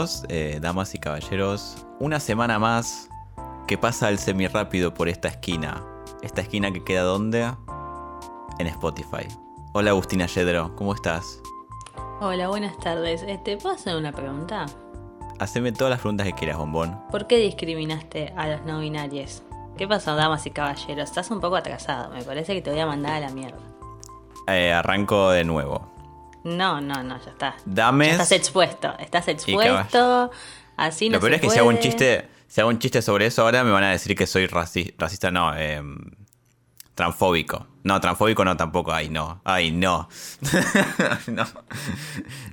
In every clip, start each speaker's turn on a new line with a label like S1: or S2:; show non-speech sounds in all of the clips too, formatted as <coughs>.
S1: bienvenidos, eh, damas y caballeros. Una semana más que pasa el semirápido por esta esquina. Esta esquina que queda donde? En Spotify. Hola Agustina Yedro, ¿cómo estás?
S2: Hola, buenas tardes. ¿Te puedo hacer una pregunta?
S1: Haceme todas las preguntas que quieras, bombón.
S2: ¿Por qué discriminaste a los no binarios? ¿Qué pasó, damas y caballeros? Estás un poco atrasado. Me parece que te voy a mandar a la mierda.
S1: Eh, arranco de nuevo.
S2: No, no, no, ya está.
S1: Dame.
S2: Ya estás expuesto. Estás expuesto. Así no
S1: Lo peor
S2: se
S1: es que
S2: puede.
S1: si hago un chiste, si hago un chiste sobre eso ahora me van a decir que soy raci- racista, no, eh, transfóbico. No, transfóbico no tampoco, ay no, ay no. <laughs> no.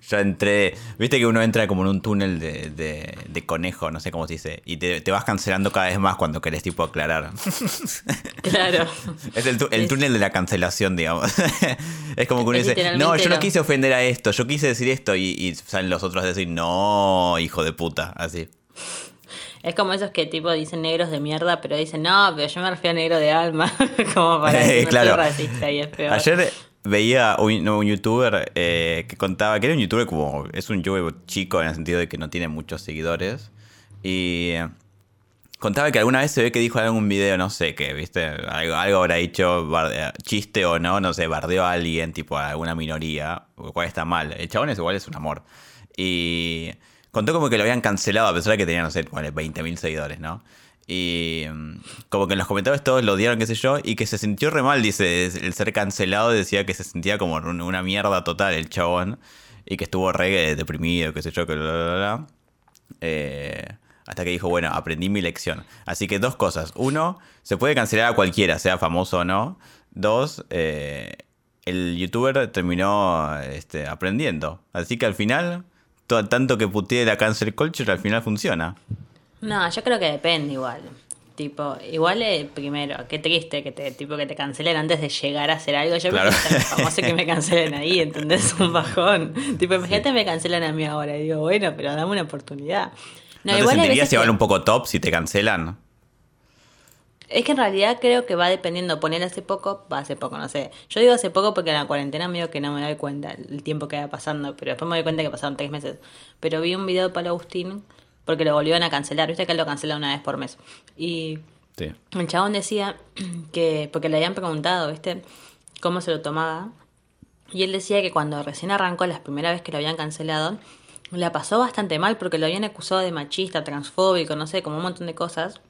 S1: Yo entré, viste que uno entra como en un túnel de, de- de conejo, no sé cómo se dice, y te, te vas cancelando cada vez más cuando querés tipo aclarar. <laughs>
S2: Claro.
S1: Es el, tu- el
S2: Es-
S1: túnel de la cancelación, digamos. <laughs> es como que uno
S2: Es
S1: dice, no, yo no quise ofender a esto, yo quise decir esto, y, y salen los otros a decir, no, hijo de puta, así.
S2: Es como esos que tipo dicen negros de mierda, pero dicen, no, pero yo me refiero a negro de alma. <laughs> como para decir, no
S1: Claro.
S2: racista y es peor.
S1: Ayer veía un, un youtuber eh, que contaba que era un youtuber como. Es un youtuber chico en el sentido de que no tiene muchos seguidores. Y eh, contaba que alguna vez se ve que dijo en algún video, no sé qué, ¿viste? Algo, algo habrá dicho, chiste o no, no sé, bardeó a alguien, tipo a alguna minoría, lo cual está mal. El chabón es igual, es un amor. Y contó como que lo habían cancelado a pesar de que tenía, no sé, ponele 20.000 seguidores, ¿no? Y mm, como que en los comentarios todos lo odiaron, qué sé yo, y que se sintió re mal, dice, el ser cancelado decía que se sentía como un- una mierda total el chabón, y que estuvo re deprimido, qué sé yo, que bla, bla, bla. Eh, hasta que dijo, bueno, aprendí mi lección. Así que dos cosas. Uno, se puede cancelar a cualquiera, sea famoso o no. Dos, eh, el youtuber terminó este, aprendiendo. Así que al final, to- tanto que putee la cancel culture, al final funciona.
S2: No, yo creo que depende igual. Tipo, igual eh, primero, qué triste que te, tipo, que te cancelen antes de llegar a hacer algo. Yo
S1: Claro.
S2: ser famoso que me cancelen ahí, ¿entendés? <laughs> Un bajón. Tipo, imagínate me cancelan a mí ahora. Y digo, bueno, pero dame una oportunidad.
S1: ¿No, te
S2: igual hay
S1: sentirías igual
S2: que-
S1: un poco top si te cancelan?
S2: Es que en realidad creo que va dependiendo. Poner hace poco, va hace poco, no sé. Yo digo hace poco porque en la cuarentena medio que no me doy cuenta el tiempo que va pasando, pero después me doy cuenta que pasaron tres meses. Pero vi un video de Pablo Agustín porque lo volvieron a cancelar. Viste que él lo cancela una vez por mes. Y
S1: Sí.
S2: el chabón decía <clears throat> que, porque le habían preguntado, ¿viste? Cómo se lo tomaba. Y él decía que cuando recién arrancó, la primera vez que lo habían cancelado, la pasó bastante mal porque lo habían acusado de machista, transfóbico, no sé, como un montón de cosas.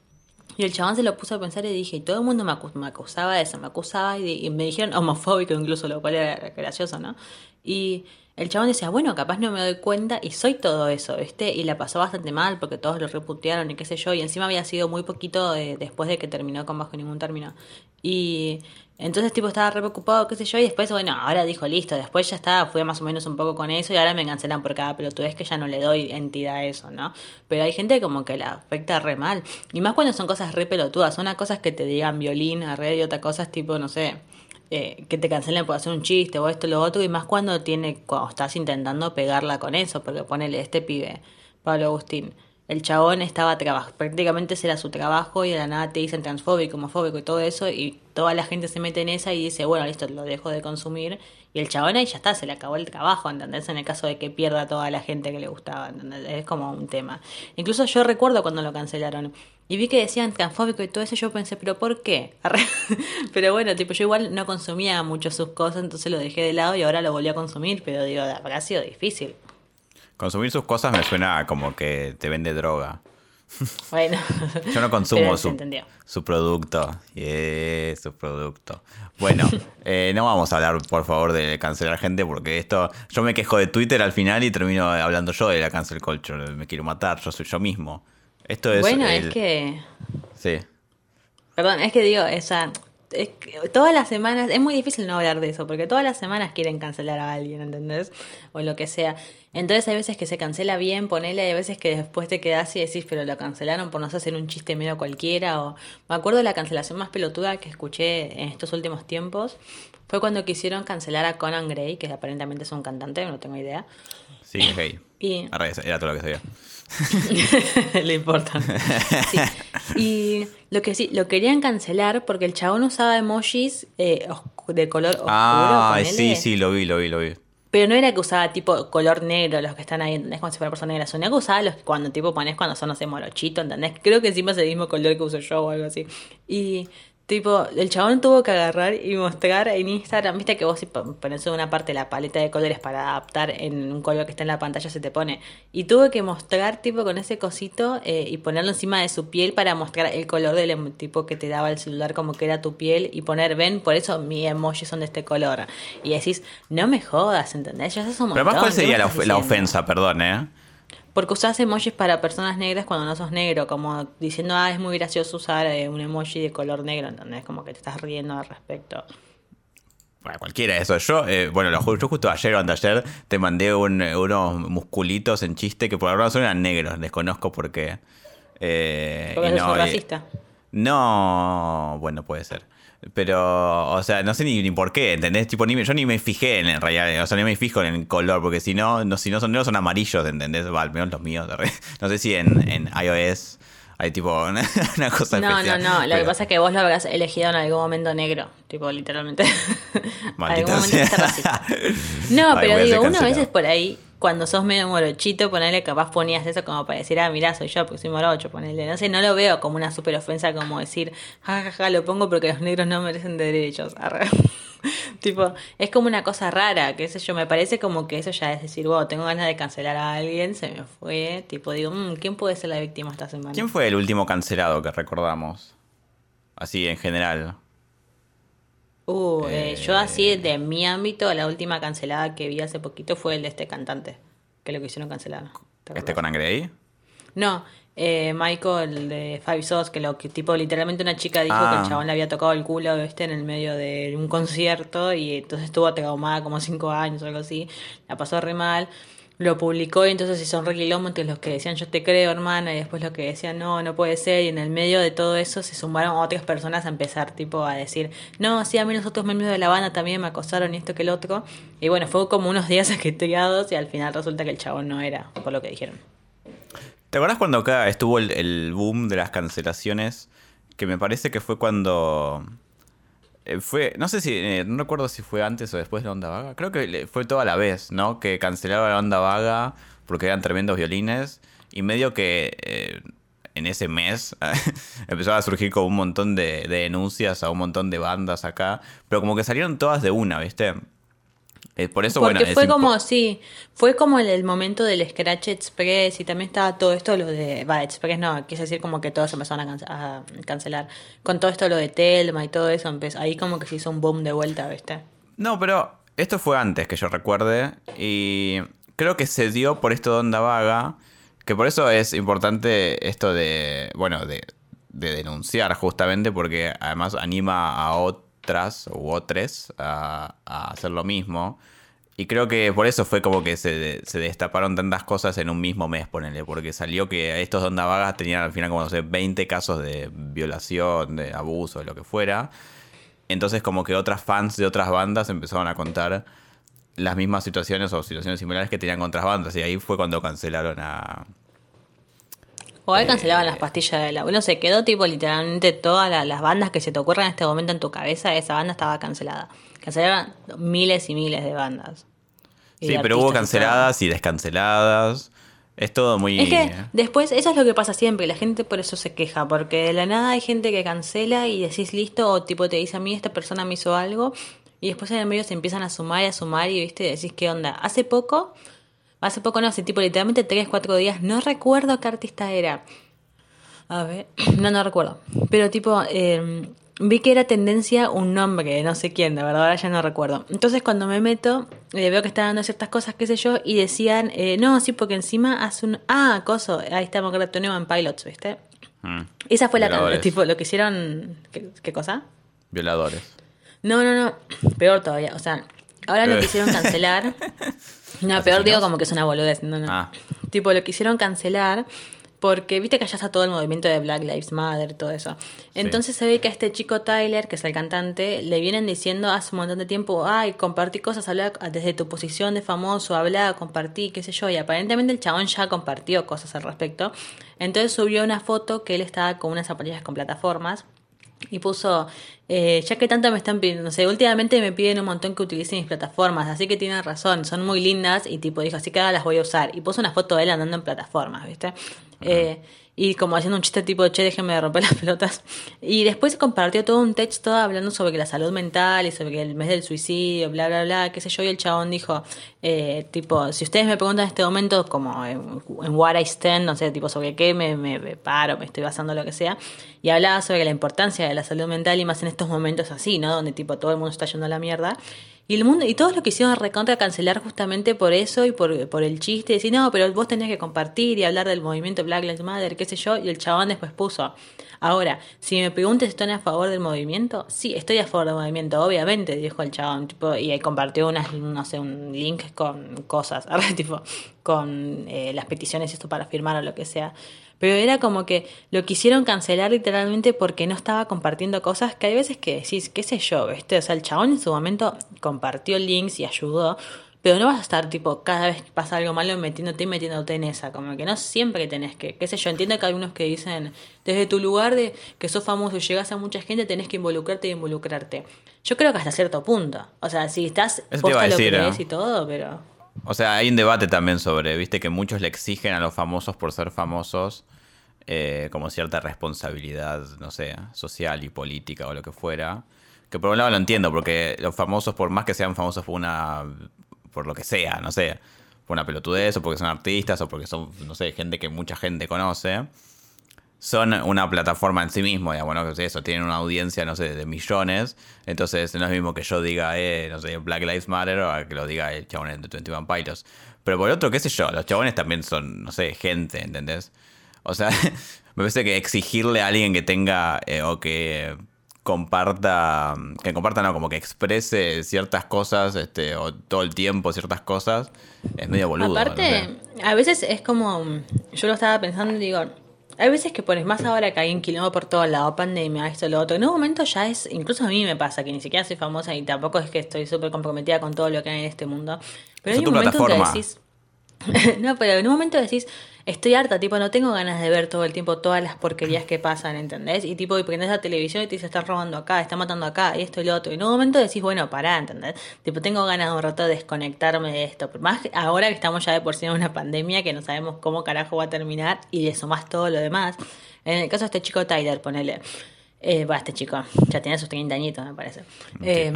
S2: Y el chabón se lo puso a pensar y dije, y todo el mundo me, acu- me acusaba de eso, me acusaba y, y me dijeron homofóbico incluso, lo cual era gracioso, ¿no? Y el chabón decía, bueno, capaz no me doy cuenta y soy todo eso, ¿viste? Y la pasó bastante mal porque todos lo reputearon y qué sé yo, y encima había sido muy poquito de- después de que terminó con Bajo Ningún Término. Y entonces tipo estaba re preocupado, qué sé yo, y después, bueno, ahora dijo, listo, después ya está, fue más o menos un poco con eso y ahora me cancelan por cada pelotudez que ya no le doy entidad a eso, ¿no? Pero hay gente como que la afecta re mal. Y más cuando son cosas re pelotudas, una cosa que te digan violín red y otra cosa tipo, no sé, eh, que te cancelen por hacer un chiste o esto lo otro, y más cuando tiene, cuando estás intentando pegarla con eso, porque ponele este pibe, Pablo Agustín. El chabón estaba trabajando, prácticamente ese era su trabajo y de la nada te dicen transfóbico, homofóbico y todo eso y toda la gente se mete en esa y dice, bueno, listo, lo dejo de consumir y el chabón ahí ya está, se le acabó el trabajo, ¿entendés? En el caso de que pierda a toda la gente que le gustaba, ¿entendés? Es como un tema. Incluso yo recuerdo cuando lo cancelaron y vi que decían transfóbico y todo eso, yo pensé, pero ¿por qué? <laughs> Pero bueno, tipo, yo igual no consumía mucho sus cosas, entonces lo dejé de lado y ahora lo volví a consumir, pero digo, habrá sido difícil.
S1: Consumir sus cosas me suena como que te vende droga.
S2: Bueno, <laughs>
S1: Yo no consumo su, producto. Yeah, su producto. Bueno, <laughs> eh, no vamos a hablar, por favor, de cancelar gente, porque esto. Yo me quejo de Twitter al final y termino hablando yo de la cancel culture. Me quiero matar, yo soy yo mismo. Esto es.
S2: bueno,
S1: el-
S2: es que...
S1: Sí.
S2: Perdón, es que digo, esa, es que todas las semanas, es muy difícil no hablar de eso, porque todas las semanas quieren cancelar a alguien, ¿entendés? O lo que sea. Entonces hay veces que se cancela bien, ponele, hay veces que después te quedás y decís, pero lo cancelaron por no hacer un chiste medio cualquiera. O me acuerdo de la cancelación más pelotuda que escuché en estos últimos tiempos, fue cuando quisieron cancelar a Conan Gray, que aparentemente es un cantante, no tengo idea.
S1: Sí, gay.
S2: Y
S1: era todo lo que sabía. <laughs>
S2: Le importa. <laughs> Sí. Y lo que sí, lo querían cancelar porque el chabón usaba emojis eh, de color oscuro.
S1: Ah, sí, sí, lo vi, lo vi, lo vi.
S2: Pero no era que usaba tipo color negro los que están ahí, ¿entendés? Como si fuera persona negra. Sonía que usaba los que cuando tipo pones cuando son, no sé, morochito, ¿entendés? Creo que encima es el mismo color que uso yo o algo así. Y Tipo, el chabón tuvo que agarrar y mostrar en Instagram, viste que vos si pones una parte la paleta de colores para adaptar en un color que está en la pantalla se te pone. Y tuvo que mostrar tipo con ese cosito eh, y ponerlo encima de su piel para mostrar el color del em, tipo que te daba el celular como que era tu piel y poner, ven, por eso mis emojis son de este color. Y decís, no me jodas, ¿entendés? Ya es un
S1: Pero además, ¿cuál sería la, la ofensa? Perdón, ¿eh?
S2: Porque usás emojis para personas negras cuando no sos negro, como diciendo, ah, es muy gracioso usar eh, un emoji de color negro, ¿entendés? Como que te estás riendo al respecto.
S1: Bueno, cualquiera de eso. Yo, eh, bueno, lo, yo justo ayer o ayer te mandé unos musculitos en chiste que por alguna razón eran negros, desconozco por qué.
S2: Eh, porque no, racista.
S1: No, bueno, puede ser. Pero, o sea, no sé ni, ni por qué, ¿entendés? Tipo, ni, yo ni me fijé en el realidad, o sea, ni me fijo en el color, porque si no, no si no son negros son amarillos, ¿entendés? Va, al menos los míos. <laughs> No sé si en, en iOS hay tipo <laughs> una, cosa
S2: No, no, no, lo que pasa es que vos lo habrás elegido en algún momento negro, tipo, literalmente. algún momento racista. No, pero digo, uno a veces por ahí cuando sos medio morochito, ponele, capaz ponías eso como para decir, ah, mirá, soy yo porque soy morocho, ponele. No sé, no lo veo como una super ofensa como decir, jajaja, ja, ja, lo pongo porque los negros no merecen derechos. <laughs> tipo, es como una cosa rara, que sé yo, me parece como que eso ya es decir, wow, tengo ganas de cancelar a alguien, se me fue. Tipo, digo, mmm, ¿quién puede ser la víctima esta semana?
S1: ¿Quién fue el último cancelado que recordamos? Así, en general.
S2: Uh, eh, yo así de mi ámbito, la última cancelada que vi hace poquito fue el de este cantante, que lo que hicieron cancelar.
S1: ¿Este con Angry
S2: No, eh, Michael de Five Sauce, que lo que tipo literalmente una chica dijo que el ah. chabón le había tocado el culo este en el medio de un concierto y entonces estuvo traumada como cinco años o algo así, la pasó re mal lo publicó y entonces si son re entre los que decían yo te creo hermana y después los que decían no, no puede ser y en el medio de todo eso se sumaron otras personas a empezar tipo a decir no, sí, a mí los otros miembros de la banda también me acosaron y esto que el otro y bueno, fue como unos días <laughs> ajeteados y al final resulta que el chabón no era, por lo que dijeron.
S1: ¿Te acuerdas cuando acá estuvo el, el boom de las cancelaciones? Que me parece que fue cuando fue, no sé si, eh, no recuerdo si fue antes o después de la Onda Vaga. Creo que fue toda la vez, ¿no? Que cancelaba la Onda Vaga porque eran tremendos violines. Y medio que eh, en ese mes <laughs> empezaba a surgir como un montón de, de, denuncias a un montón de bandas acá. Pero como que salieron todas de una, ¿viste? Eh, por eso,
S2: Porque fue como, sí, fue como el, momento del Scratch Express y también estaba todo esto, lo de, va, Express no, quise decir como que todos empezaron a, cancelar. Con todo esto, lo de Telma y todo eso, empezó, ahí como que se hizo un boom de vuelta, ¿viste?
S1: No, pero esto fue antes que yo recuerde y creo que se dio por esto de Onda Vaga, que por eso es importante esto de, bueno, de, de denunciar justamente porque además anima a otros u otras a, hacer lo mismo. Y creo que por eso fue como que se, destaparon tantas cosas en un mismo mes, ponele, porque salió que estos Onda Vagas tenían al final como, no sé, 20 casos de violación, de abuso, de lo que fuera. Entonces como que otras fans de otras bandas empezaron a contar las mismas situaciones o situaciones similares que tenían con otras bandas. Y ahí fue cuando cancelaron a,
S2: o ahí cancelaban las pastillas del abuelo. Se quedó tipo literalmente todas las bandas que se te ocurran en este momento en tu cabeza, esa banda estaba cancelada. Cancelaron miles y miles de bandas.
S1: Sí, pero hubo canceladas y descanceladas. Es todo muy...
S2: Es que después, eso es lo que pasa siempre, la gente por eso se queja, porque de la nada hay gente que cancela y decís listo, o tipo te dice a mí esta persona me hizo algo, y después en el medio se empiezan a sumar y a sumar y viste, decís qué onda. Hace poco Hace poco no, hace tipo literalmente 3, 4 días. No recuerdo qué artista era. A ver, <clears throat> no, no recuerdo. Pero tipo, em, vi que era tendencia un nombre, no sé quién, de verdad, ahora ya no recuerdo. Entonces cuando me meto, eh, veo que están dando ciertas cosas, qué sé yo, y decían, eh, no, sí, porque encima hace un... Ah, coso, ahí estamos con Tony en Pilots, ¿viste? Mm. Esa fue la... Tipo, lo que hicieron... ¿Qué, cosa?
S1: Violadores.
S2: No, no, no. Peor todavía. O sea, ahora lo quisieron cancelar. <laughs> No, peor digo como que es una boludez. No, no. Ah. Tipo, lo quisieron cancelar porque viste que allá está todo el movimiento de Black Lives Matter, todo eso. Entonces se ve que a este chico Tyler, que es el cantante, le vienen diciendo hace un montón de tiempo, ay, compartí cosas, habla desde tu posición de famoso, habla, compartí, qué sé yo, y aparentemente el chabón ya compartió cosas al respecto. Entonces subió una foto que él estaba con unas zapatillas con plataformas y puso, eh, ya que tanto me están pidiendo, no sé, últimamente me piden un montón que utilice mis plataformas, así que tienen razón, son muy lindas y tipo dijo, así que ahora las voy a usar. Y puso una foto de él andando en plataformas, ¿viste? Eh, y como haciendo un chiste tipo, che, déjenme de romper las <laughs> pelotas. Y después compartió todo un texto hablando sobre la salud mental y sobre el mes del suicidio, bla, bla, bla, qué sé yo. Y el chabón dijo, eh, tipo, si ustedes me preguntan en este momento, como en, what I stand, no sé, tipo, sobre qué me, me, paro, me estoy basando, lo que sea. Y hablaba sobre la importancia de la salud mental y más en estos momentos así, ¿no? Donde tipo todo el mundo está yendo a la mierda. Y el mundo, y todos lo quisieron recontra cancelar justamente por eso y por, por el chiste, decir, no, pero vos tenés que compartir y hablar del movimiento Black Lives Matter, qué sé yo, y el chabón después puso. Ahora, si me preguntas si estoy a favor del movimiento, sí, estoy a favor del movimiento, obviamente, dijo el chabón, tipo, y compartió unas, no sé, un link con cosas, <laughs> tipo, con eh, las peticiones y esto para firmar o lo que sea. Pero era como que lo quisieron cancelar literalmente porque no estaba compartiendo cosas que hay veces que decís, qué sé yo, ¿viste? O sea, el chabón en su momento compartió links y ayudó, pero no vas a estar tipo cada vez que pasa algo malo metiéndote y metiéndote en esa, como que no siempre tenés que, qué sé yo, entiendo que hay unos que dicen, desde tu lugar de que sos famoso y llegas a mucha gente, tenés que involucrarte y involucrarte. Yo creo que hasta cierto punto. O sea, si estás
S1: posta lo que
S2: ¿eh? y todo, pero...
S1: O sea, hay un debate también sobre, viste, que muchos le exigen a los famosos por ser famosos eh, como cierta responsabilidad, no sé, social y política o lo que fuera. Que por un lado lo entiendo, porque los famosos, por más que sean famosos por una. por lo que sea, no sé, por una pelotudez, o porque son artistas, o porque son, no sé, gente que mucha gente conoce, son una plataforma en sí mismo, digamos, ¿no? Que eso, tienen una audiencia, no sé, de millones. Entonces no es lo mismo que yo diga, eh, no sé, Black Lives Matter o que lo diga el chabón de 21 Pilots. Pero por otro, qué sé yo, los chabones también son, no sé, gente, ¿entendés? O sea, <laughs> me parece que exigirle a alguien que tenga eh, o que comparta, que comparta, no, como que exprese ciertas cosas, este, o todo el tiempo ciertas cosas, es medio boludo.
S2: Aparte, a veces es como, yo lo estaba pensando y digo, hay veces que pones más ahora que hay un quilombo por todo lado, pandemia, esto, lo otro. En un momento ya es, incluso a mí me pasa, que ni siquiera soy famosa y tampoco es que estoy súper comprometida con todo lo que hay en este mundo. Pero hay un momento que decís. <laughs> no, pero en un momento decís, estoy harta, tipo, no tengo ganas de ver todo el tiempo todas las porquerías que pasan, ¿entendés? Y tipo, y prendes la televisión y te dice, están robando acá, están matando acá, y esto y lo otro. Y en un momento decís, bueno, pará, ¿entendés? Tipo, tengo ganas de un rato de desconectarme de esto. Más ahora que estamos ya de por sí en una pandemia que no sabemos cómo carajo va a terminar y de eso más todo lo demás. En el caso de este chico Tyler, ponele. Eh, va, este chico ya tiene sus 30 añitos, me parece. Eh,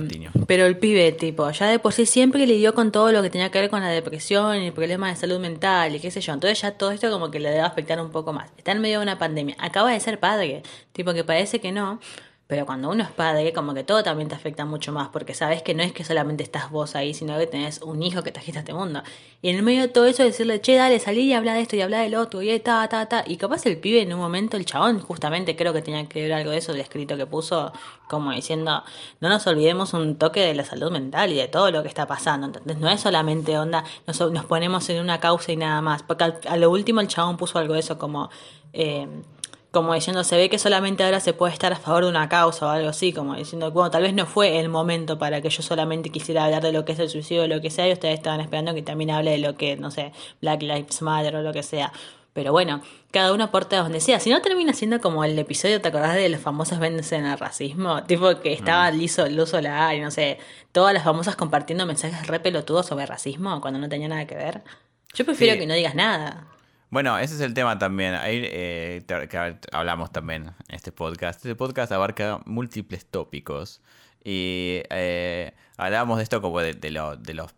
S2: pero el pibe, tipo, ya de por sí siempre lidió con todo lo que tenía que ver con la depresión y el problema de salud mental y qué sé yo. Entonces ya todo esto como que le debe afectar un poco más. Está en medio de una pandemia. Acaba de ser padre, tipo que parece que no, pero cuando uno es padre, como que todo también te afecta mucho más, porque sabes que no es que solamente estás vos ahí, sino que tenés un hijo que trajiste a este mundo. Y en el medio de todo eso decirle, che, dale, salí y habla de esto y habla del otro, y ta, ta, ta. Y capaz el pibe en un momento, el chabón, justamente creo que tenía que ver algo de eso, del escrito que puso, como diciendo, no nos olvidemos un toque de la salud mental y de todo lo que está pasando. Entonces no es solamente onda, nos, nos ponemos en una causa y nada más. Porque a lo último el chabón puso algo de eso como... Eh, como diciendo, se ve que solamente ahora se puede estar a favor de una causa o algo así, como diciendo, bueno, tal vez no fue el momento para que yo solamente quisiera hablar de lo que es el suicidio o lo que sea, y ustedes estaban esperando que también hable de lo que, no sé, Black Lives Matter o lo que sea. Pero bueno, cada uno aporta donde sea. Si no termina siendo como el episodio, ¿te acordás de los famosos vendes en el racismo? Tipo que estaba mm. liso, Luz Solar y no sé, todas las famosas compartiendo mensajes re pelotudos sobre racismo cuando no tenía nada que ver. Yo prefiero que no digas nada.
S1: Bueno, ese es el tema también. Ahí eh, hablamos también en este podcast. Este podcast abarca múltiples tópicos. Y eh, hablamos de esto como de, de, de los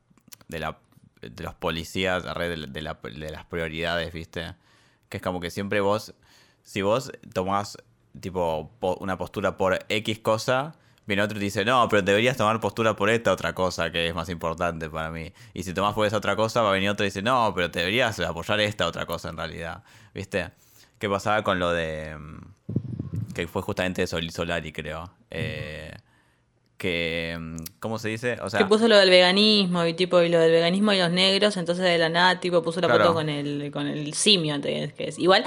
S1: de, la, de los policías, de, de, la, de las prioridades, ¿viste? Que es como que siempre vos, si vos tomás tipo una postura por X cosa, Viene otro y dice, no, pero deberías tomar postura por esta otra cosa que es más importante para mí. Y si tomas por esa otra cosa, va a venir otro y dice, no, pero deberías apoyar esta otra cosa en realidad. ¿Viste? ¿Qué pasaba con lo de... Mm, que fue justamente de Sol Solari, creo. Eh, que mm, ¿cómo se dice? O sea,
S2: que puso lo del veganismo y tipo y lo del veganismo y los negros, entonces de la nada tipo puso la foto con el con el simio, que es igual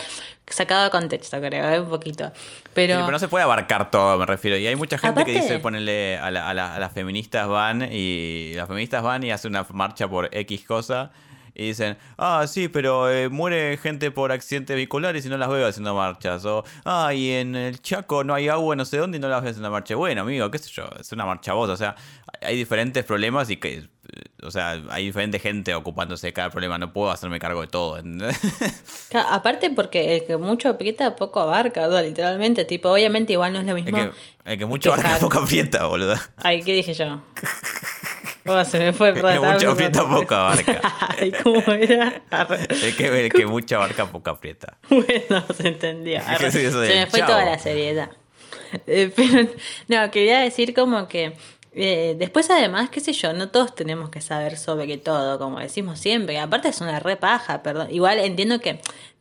S2: sacado de contexto, creo, ¿eh? un poquito. Pero...
S1: pero no se puede abarcar todo, me refiero. Y hay mucha gente que dice, ponele a, a, las feministas van y las feministas van y hacen una marcha por X cosa y dicen, ah, sí, pero eh, muere gente por accidentes vehiculares y no las veo haciendo marchas. O, ah, y en el Chaco no hay agua no sé dónde y no las veo haciendo marcha. Bueno, amigo, qué sé yo, es una marcha voz. O sea, hay diferentes problemas y que, o sea, hay diferente gente ocupándose de cada problema. No puedo hacerme cargo de todo. <laughs>
S2: Claro, aparte porque el que mucho aprieta poco abarca, ¿no? literalmente. Tipo, obviamente igual no es lo mismo.
S1: El que, el que mucho abarca poco aprieta, boludo.
S2: Ay, ¿qué dije yo? <laughs> Oh, se me fue.
S1: Que <laughs> mucho aprieta poco abarca. <laughs>
S2: Ay, ¿cómo era?
S1: El que, el que mucho abarca poco aprieta. <laughs>
S2: Bueno, se entendió.
S1: ¿Qué es
S2: se me fue
S1: chao?
S2: toda la seriedad. Eh, pero, no, quería decir como que eh, después además, qué sé yo, no todos tenemos que saber sobre todo, como decimos siempre. Aparte es una repaja, perdón. Igual entiendo que,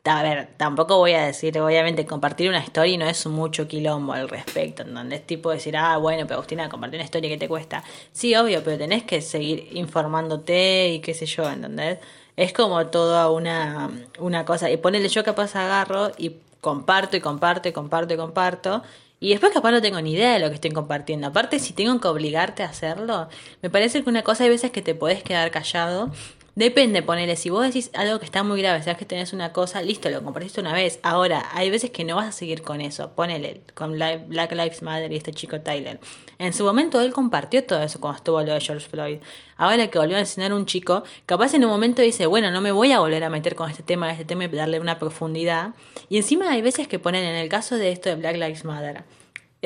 S2: a ver, tampoco voy a decir, obviamente, compartir una historia no es mucho quilombo al respecto, en donde es tipo decir, ah, bueno, pero Agustina, compartir una historia que te cuesta. Sí, obvio, pero tenés que seguir informándote y qué sé yo, ¿entendés? Es como toda una, una cosa. Y ponele yo capaz agarro y comparto y comparto y comparto y comparto. Y después capaz no tengo ni idea de lo que estoy compartiendo. Aparte, si tengo que obligarte a hacerlo, me parece que una cosa hay veces que te podés quedar callado. Depende, ponele, si vos decís algo que está muy grave, sabes que tenés una cosa, listo, lo compartiste una vez. Ahora, hay veces que no vas a seguir con eso. Ponele, con Black Lives Matter y este chico Tyler. En su momento él compartió todo eso cuando estuvo lo de George Floyd. Ahora que volvió a enseñar un chico, capaz en un momento dice, bueno, no me voy a volver a meter con este tema, este tema y darle una profundidad. Y encima hay veces que ponen, en el caso de esto de Black Lives Matter,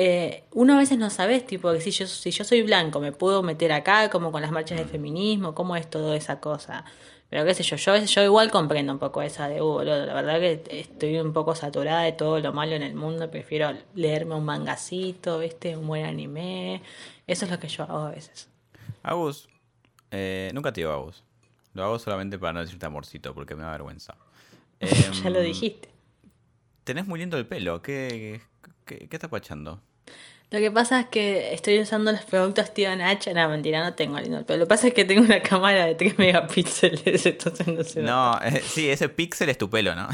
S2: eh, uno a veces no sabes, tipo, que si yo, si yo soy blanco, me puedo meter acá, como con las marchas de feminismo, cómo es toda esa cosa. Pero qué sé yo, yo, yo igual comprendo un poco esa de, uh, boludo, la verdad que estoy un poco saturada de todo lo malo en el mundo, prefiero leerme un mangacito, ¿viste? Un buen anime. Eso es lo que yo hago a veces.
S1: Agus, eh, nunca te digo Agus. Lo hago solamente para no decirte amorcito, porque me da vergüenza. <laughs>
S2: ya lo
S1: Em,
S2: dijiste.
S1: Tenés muy lindo el pelo. ¿Qué, qué, qué estás pachando?
S2: Lo que pasa es que estoy usando los productos tío Nacha. No, mentira, no tengo pelo. Lo que pasa es que tengo una cámara de 3 <laughs> megapíxeles, entonces no se.
S1: No, eh, sí, ese píxel es tu pelo, ¿no?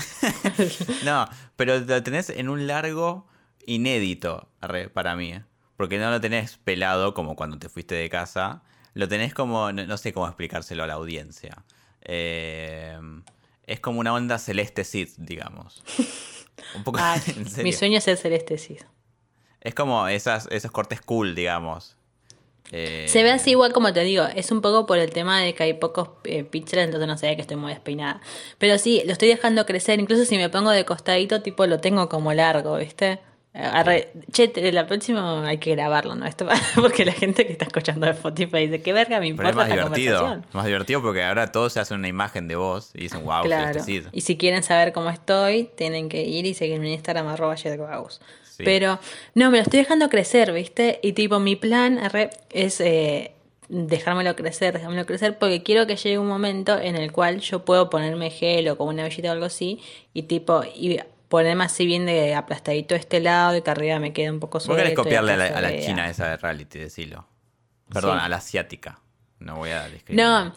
S1: <laughs> no, pero lo tenés en un largo inédito para mí. ¿eh? Porque no lo tenés pelado como cuando te fuiste de casa. Lo tenés como, no, no sé cómo explicárselo a la audiencia. Eh, es como una onda celeste Sid, digamos. <laughs> Un poco,
S2: Ay,
S1: en serio.
S2: mi sueño es el celeste sí.
S1: Es como esas, esos cortes cool, digamos. Eh,
S2: Se ve así igual como te digo, es un poco por el tema de que hay pocos eh, píxeles, entonces no se ve que estoy muy despeinada. Pero sí, lo estoy dejando crecer, incluso si me pongo de costadito, tipo lo tengo como largo, ¿viste? Arre- che, la próxima hay que grabarlo, ¿no? Esto <laughs> porque la gente que está escuchando de Spotify dice, ¿qué verga me
S1: Pero
S2: importa
S1: es más
S2: esta
S1: divertido.
S2: conversación?
S1: Más divertido porque ahora todos se hacen una imagen de vos y dicen, wow,
S2: Claro.
S1: Celeste Cid".
S2: Y si quieren saber cómo estoy, tienen que ir y seguirme en Instagram arroba.
S1: Sí.
S2: Pero no, me lo estoy dejando crecer, ¿viste? Y tipo, mi plan arre, es eh, dejármelo crecer, dejármelo crecer, porque quiero que llegue un momento en el cual yo puedo ponerme gel o como una vellita o algo así, y tipo, y ponerme así bien de aplastadito de este lado y que arriba me quede un poco
S1: Vos
S2: suelto.
S1: querés
S2: y
S1: copiarle a la, a la china esa de reality, decilo. Perdón,
S2: Sí.
S1: a la asiática. No voy a describir.
S2: No.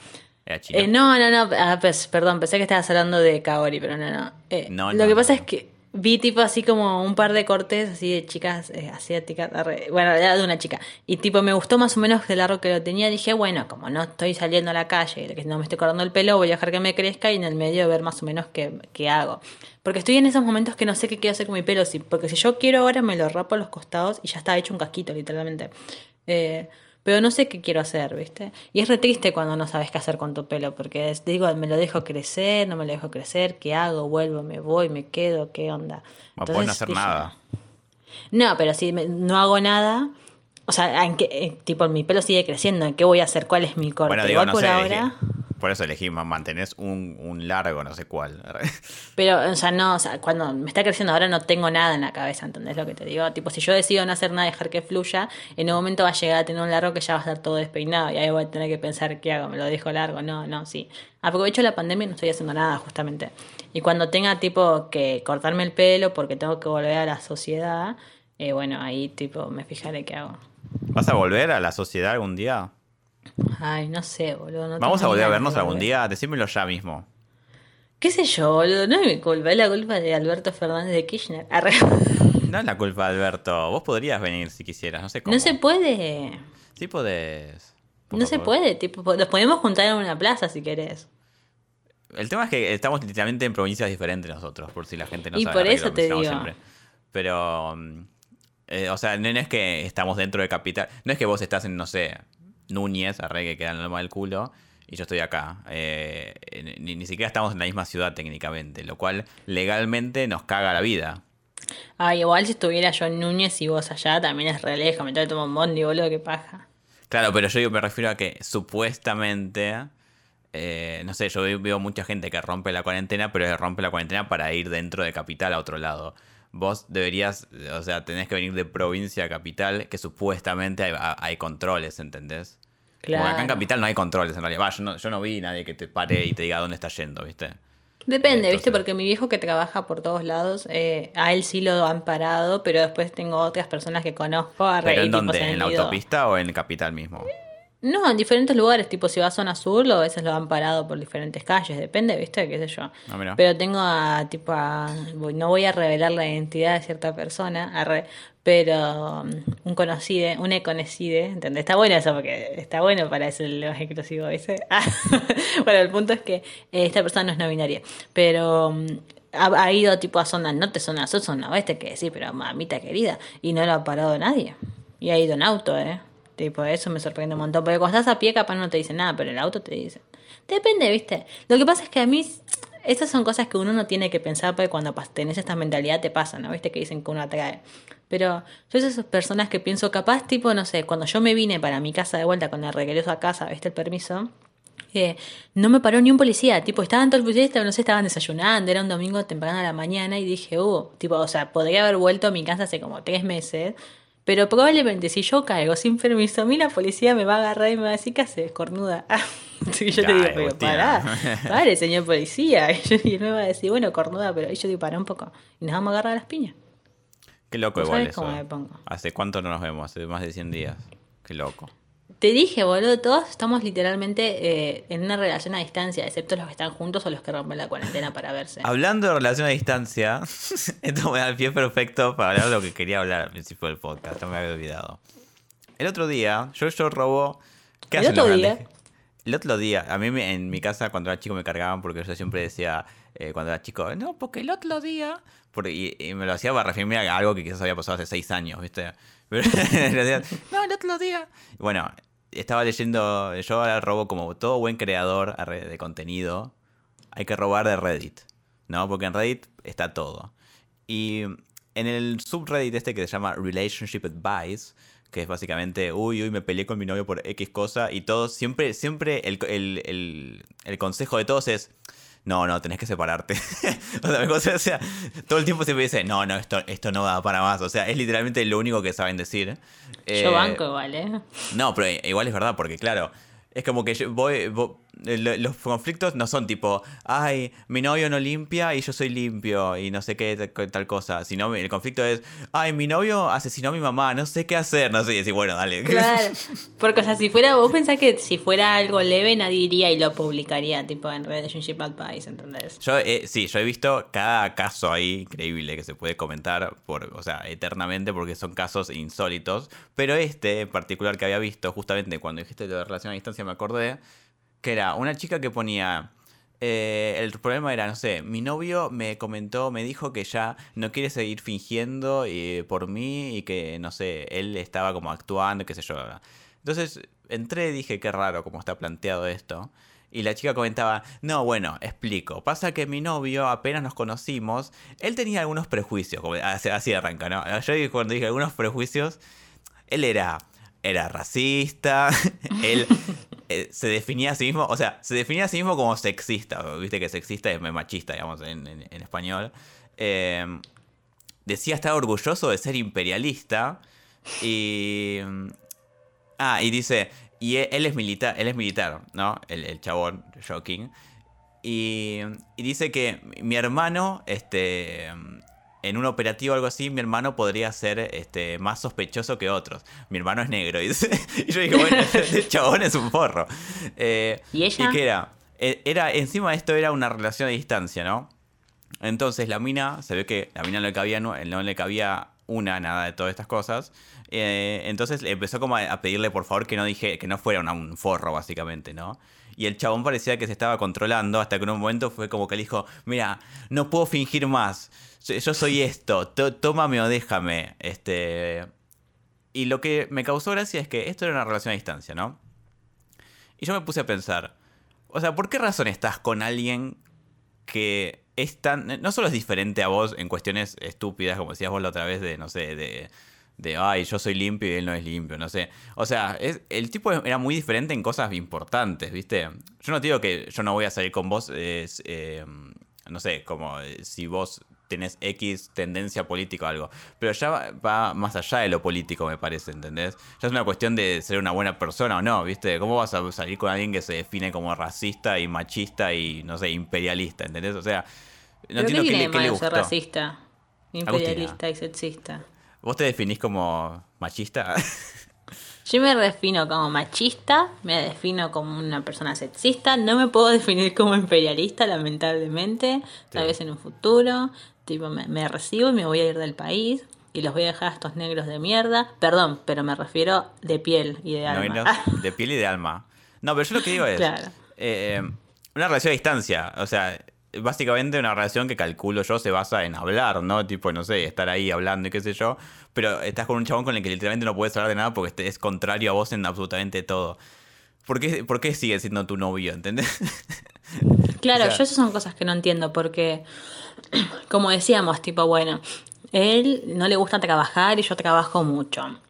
S2: Eh, no, no, no, ah, pues, perdón, pensé que estabas hablando de Kaori, pero no, no. Eh,
S1: No,
S2: lo
S1: no,
S2: que pasa
S1: no.
S2: es que vi tipo así como un par de cortes así de chicas eh, asiáticas, bueno, era de una chica, y tipo me gustó más o menos de largo que lo tenía, dije, bueno, como no estoy saliendo a la calle, no me estoy cortando el pelo, voy a dejar que me crezca y en el medio ver más o menos qué, qué hago. Porque estoy en esos momentos que no sé qué quiero hacer con mi pelo, porque si yo quiero ahora me lo rapo a los costados y ya está hecho un casquito, literalmente. Eh, pero no sé qué quiero hacer, ¿viste? Y es re triste cuando no sabes qué hacer con tu pelo, porque es- digo, me lo dejo crecer, no me lo dejo crecer, ¿qué hago? ¿Vuelvo? ¿Me voy? ¿Me quedo? ¿Qué onda?
S1: No hacer
S2: dije,
S1: nada.
S2: No, pero si me- no hago nada, o sea, en qué- eh, tipo, mi pelo sigue creciendo, ¿en qué voy a hacer? ¿Cuál es mi corte?
S1: Bueno, digo,
S2: Igual
S1: no
S2: por
S1: sé.
S2: ahora...
S1: por eso elegimos, mantenés un, un largo, no sé cuál. <laughs>
S2: Pero, o sea, no, o sea, cuando me está creciendo ahora no tengo nada en la cabeza, ¿entendés lo que te digo? Tipo, si yo decido no hacer nada, dejar que fluya, en un momento va a llegar a tener un largo que ya va a estar todo despeinado y ahí voy a tener que pensar, ¿qué hago? ¿Me lo dejo largo? No, no, sí. Aprovecho la pandemia y no estoy haciendo nada, justamente. Y cuando tenga, tipo, que cortarme el pelo porque tengo que volver a la sociedad, eh, bueno, ahí, tipo, me fijaré qué hago.
S1: ¿Vas a volver a la sociedad algún día?
S2: Ay, no sé, boludo. no
S1: Vamos a volver a vernos algún día. Decímelo ya mismo.
S2: ¿Qué sé yo, boludo? No es mi culpa, es la culpa de Alberto Fernández de Kirchner. <laughs> Arre.
S1: No es la culpa de Alberto. Vos podrías venir si quisieras. No sé cómo.
S2: No se puede.
S1: Sí podés. Por
S2: No se puede, tipo, po- nos podemos juntar en una plaza si querés.
S1: El tema es que estamos literalmente en provincias diferentes nosotros, por si la gente no
S2: Y
S1: sabe.
S2: por
S1: la regla
S2: eso te digo.
S1: Pero, mm, eh, o sea, no es que estamos dentro de capital. No es que vos estás en, no sé, Núñez, arre que queda en el loma del culo, y yo estoy acá. Eh, ni, ni siquiera estamos en la misma ciudad técnicamente, lo cual legalmente nos caga la vida.
S2: Ah, igual si estuviera yo en Núñez y vos allá, también es re lejos. Me tomar un bondi, boludo, qué paja.
S1: Claro, pero yo me refiero a que supuestamente, eh, no sé, yo veo- veo mucha gente que rompe la cuarentena, pero rompe la cuarentena para ir dentro de capital a otro lado. Vos deberías, o sea, tenés que venir de provincia a capital, que supuestamente hay, hay controles, ¿entendés? Como que acá en
S2: Claro.
S1: capital no hay controles en realidad. Va, yo no, yo no vi nadie que te pare y te diga dónde está yendo, ¿viste?
S2: Depende, ¿viste? Porque mi viejo que trabaja por todos lados, eh, a él sí lo han parado, pero después tengo otras personas que conozco a
S1: ¿Pero en dónde? ¿En la autopista o en capital mismo?
S2: No, en diferentes lugares, tipo si vas a zona sur, a veces lo han parado por diferentes calles, depende, ¿viste? ¿Qué sé yo?
S1: Ah, mira.
S2: Pero tengo a, tipo, a, voy- no voy a revelar la identidad de cierta persona, arre, pero um, un conocido, un conocido, ¿entendés? Está bueno eso porque está bueno para eso los exclusivos, ¿viste? <laughs> Ah, bueno, el punto es que eh, esta persona no es no binaria, pero um, ha, ha ido tipo a zona norte, zona sur, zona oeste, que decir, pero mamita querida, y no lo ha parado nadie. Y ha ido en auto, ¿eh? Tipo, eso me sorprende un montón. Porque cuando estás a pie, capaz no te dicen nada, pero el auto te dicen. Depende, ¿viste? Lo que pasa es que a mí, estas son cosas que uno no tiene que pensar, porque cuando tenés esta mentalidad te pasan, ¿no? ¿Viste? Que dicen que uno atrae. Pero yo esas personas que pienso, capaz, tipo, no sé, cuando yo me vine para mi casa de vuelta con el regreso a casa, ¿viste? El permiso. eh, no me paró ni un policía, tipo, estaban todos los policías, no sé, estaban desayunando, era un domingo temprano a la mañana y dije, uh, tipo, o sea, podría haber vuelto a mi casa hace como tres meses, pero probablemente si yo caigo sin permiso, a mí la policía me va a agarrar y me va a decir, ¿qué haces, cornuda? <laughs> Sí, yo te digo, pero pará, <laughs> vale, señor policía. <laughs> Y, yo- y él me va a decir, bueno, cornuda, pero y yo digo, pará un poco. Y nos vamos a agarrar a las piñas.
S1: Qué loco
S2: ¿Vos
S1: igual eso.
S2: cómo
S1: eh.
S2: me pongo?
S1: ¿Hace cuánto no nos vemos? Hace más de 100 días. Qué loco.
S2: Te dije, boludo, todos estamos literalmente eh, en una relación a distancia, excepto los que están juntos o los que rompen la cuarentena para verse.
S1: Hablando de relación a distancia, <laughs> esto me da el pie perfecto para hablar de lo que quería hablar al principio del podcast. No me había olvidado. El otro día, yo, yo robo. ¿Qué
S2: ¿El otro
S1: grandes?
S2: día?
S1: El otro día, a mí en mi casa cuando era chico me cargaban porque yo siempre decía, eh, cuando era chico, no, porque el otro día. Porque, y, y me lo hacía para referirme a algo que quizás había pasado hace seis años, ¿viste? <laughs> Pero <laughs> no, el otro día. Bueno, estaba leyendo, yo ahora robo como todo buen creador de contenido, hay que robar de Reddit, ¿no? Porque en Reddit está todo. Y en el subreddit este que se llama Relationship Advice, que es básicamente, uy, uy, me peleé con mi novio por X cosa, y todos, siempre, siempre el, el- el- el consejo de todos es, no, no, tenés que separarte. <laughs> o, sea, o sea, todo el tiempo siempre dice, no, no, esto, esto no da para más. O sea, es literalmente lo único que saben decir.
S2: Yo
S1: Eh,
S2: banco igual, ¿eh?
S1: no, pero igual es verdad, porque claro, es como que yo voy, los conflictos no son tipo, ay, mi novio no limpia y yo soy limpio y no sé qué tal, tal cosa, sino el conflicto es, ay, mi novio asesinó a mi mamá, no sé qué hacer, no sé, y decir, bueno, dale.
S2: Claro. <laughs> Porque, o sea, si fuera, vos pensás que si fuera algo leve, nadie iría y lo publicaría, tipo en Relationship Advice, ¿entendés?
S1: Yo, eh, sí, yo he visto cada caso ahí increíble que se puede comentar, por, o sea, eternamente, porque son casos insólitos. Pero este en particular que había visto, justamente cuando dijiste lo de relación a distancia, me acordé, que era una chica que ponía. eh, el problema era, no sé, mi novio me comentó, me dijo que ya no quiere seguir fingiendo eh, por mí y que, no sé, él estaba como actuando, qué sé yo. Entonces entré y dije, qué raro cómo está planteado esto. Y la chica comentaba, no, bueno, explico. Pasa que mi novio, apenas nos conocimos, él tenía algunos prejuicios, como así, así arranca, ¿no? Yo cuando dije algunos prejuicios, él era, era racista, <laughs> él eh, se definía a sí mismo, o sea, se definía a sí mismo como sexista, viste que sexista es machista, digamos, en, en- español. Eh, decía estar orgulloso de ser imperialista y... Ah, y dice, y e- él es militar, él es militar, ¿no? El, el chabón, Joaquín. Y, y dice que mi hermano, este, en un operativo o algo así, mi hermano podría ser este, más sospechoso que otros. Mi hermano es negro. <laughs> dice. Y yo dije, bueno, <laughs> <laughs> este chabón es un forro. Eh,
S2: ¿Y ella?
S1: ¿Y qué era? Eh, Era, encima de esto era una relación a distancia, ¿no? Entonces la mina, se ve que la mina no le cabía, no, no le cabía una nada de todas estas cosas. Eh, entonces empezó como a, pedirle por favor que no dije, que no fuera un forro, básicamente, ¿no? Y el chabón parecía que se estaba controlando hasta que en un momento fue como que le dijo, mira, no puedo fingir más. Yo soy esto, tómame o déjame. Este. Y lo que me causó gracia es que esto era una relación a distancia, ¿no? Y yo me puse a pensar, o sea, ¿por qué razón estás con alguien que es tan... No solo es diferente a vos en cuestiones estúpidas, como decías vos la otra vez, de, no sé, de... De, ay, yo soy limpio y él no es limpio, no sé. O sea, es, el tipo era muy diferente en cosas importantes, ¿viste? Yo no digo que yo no voy a salir con vos, eh, no sé, como eh, si vos tenés X tendencia política o algo. Pero ya va, más allá de lo político, me parece, ¿entendés? Ya es una cuestión de ser una buena persona o no, ¿viste? ¿Cómo vas a salir con alguien que se define como racista y machista y, no sé, imperialista, ¿entendés? O sea,
S2: no entiendo qué, le, qué le gustó. racista, imperialista y sexista.
S1: ¿Vos te definís como machista? <laughs>
S2: Yo me defino como machista, me defino como una persona sexista, no me puedo <laughs> definir como imperialista, lamentablemente, tal vez en un futuro, tipo me, recibo y me voy a ir del país y los voy a dejar a estos negros de mierda, perdón, pero me refiero de piel y de alma. <laughs>
S1: de piel y de alma. No, pero yo lo que digo es eh, una relación a distancia, o sea, básicamente una relación que calculo yo se basa en hablar, ¿no? Tipo, no sé, estar ahí hablando y qué sé yo. Pero estás con un chabón con el que literalmente no puedes hablar de nada porque es contrario a vos en absolutamente todo. ¿Por qué, por qué sigue siendo tu novio, entendés? <laughs>
S2: Claro, yo esas son cosas que no entiendo porque, <clears throat> como decíamos, tipo, bueno, él no le gusta trabajar y yo trabajo mucho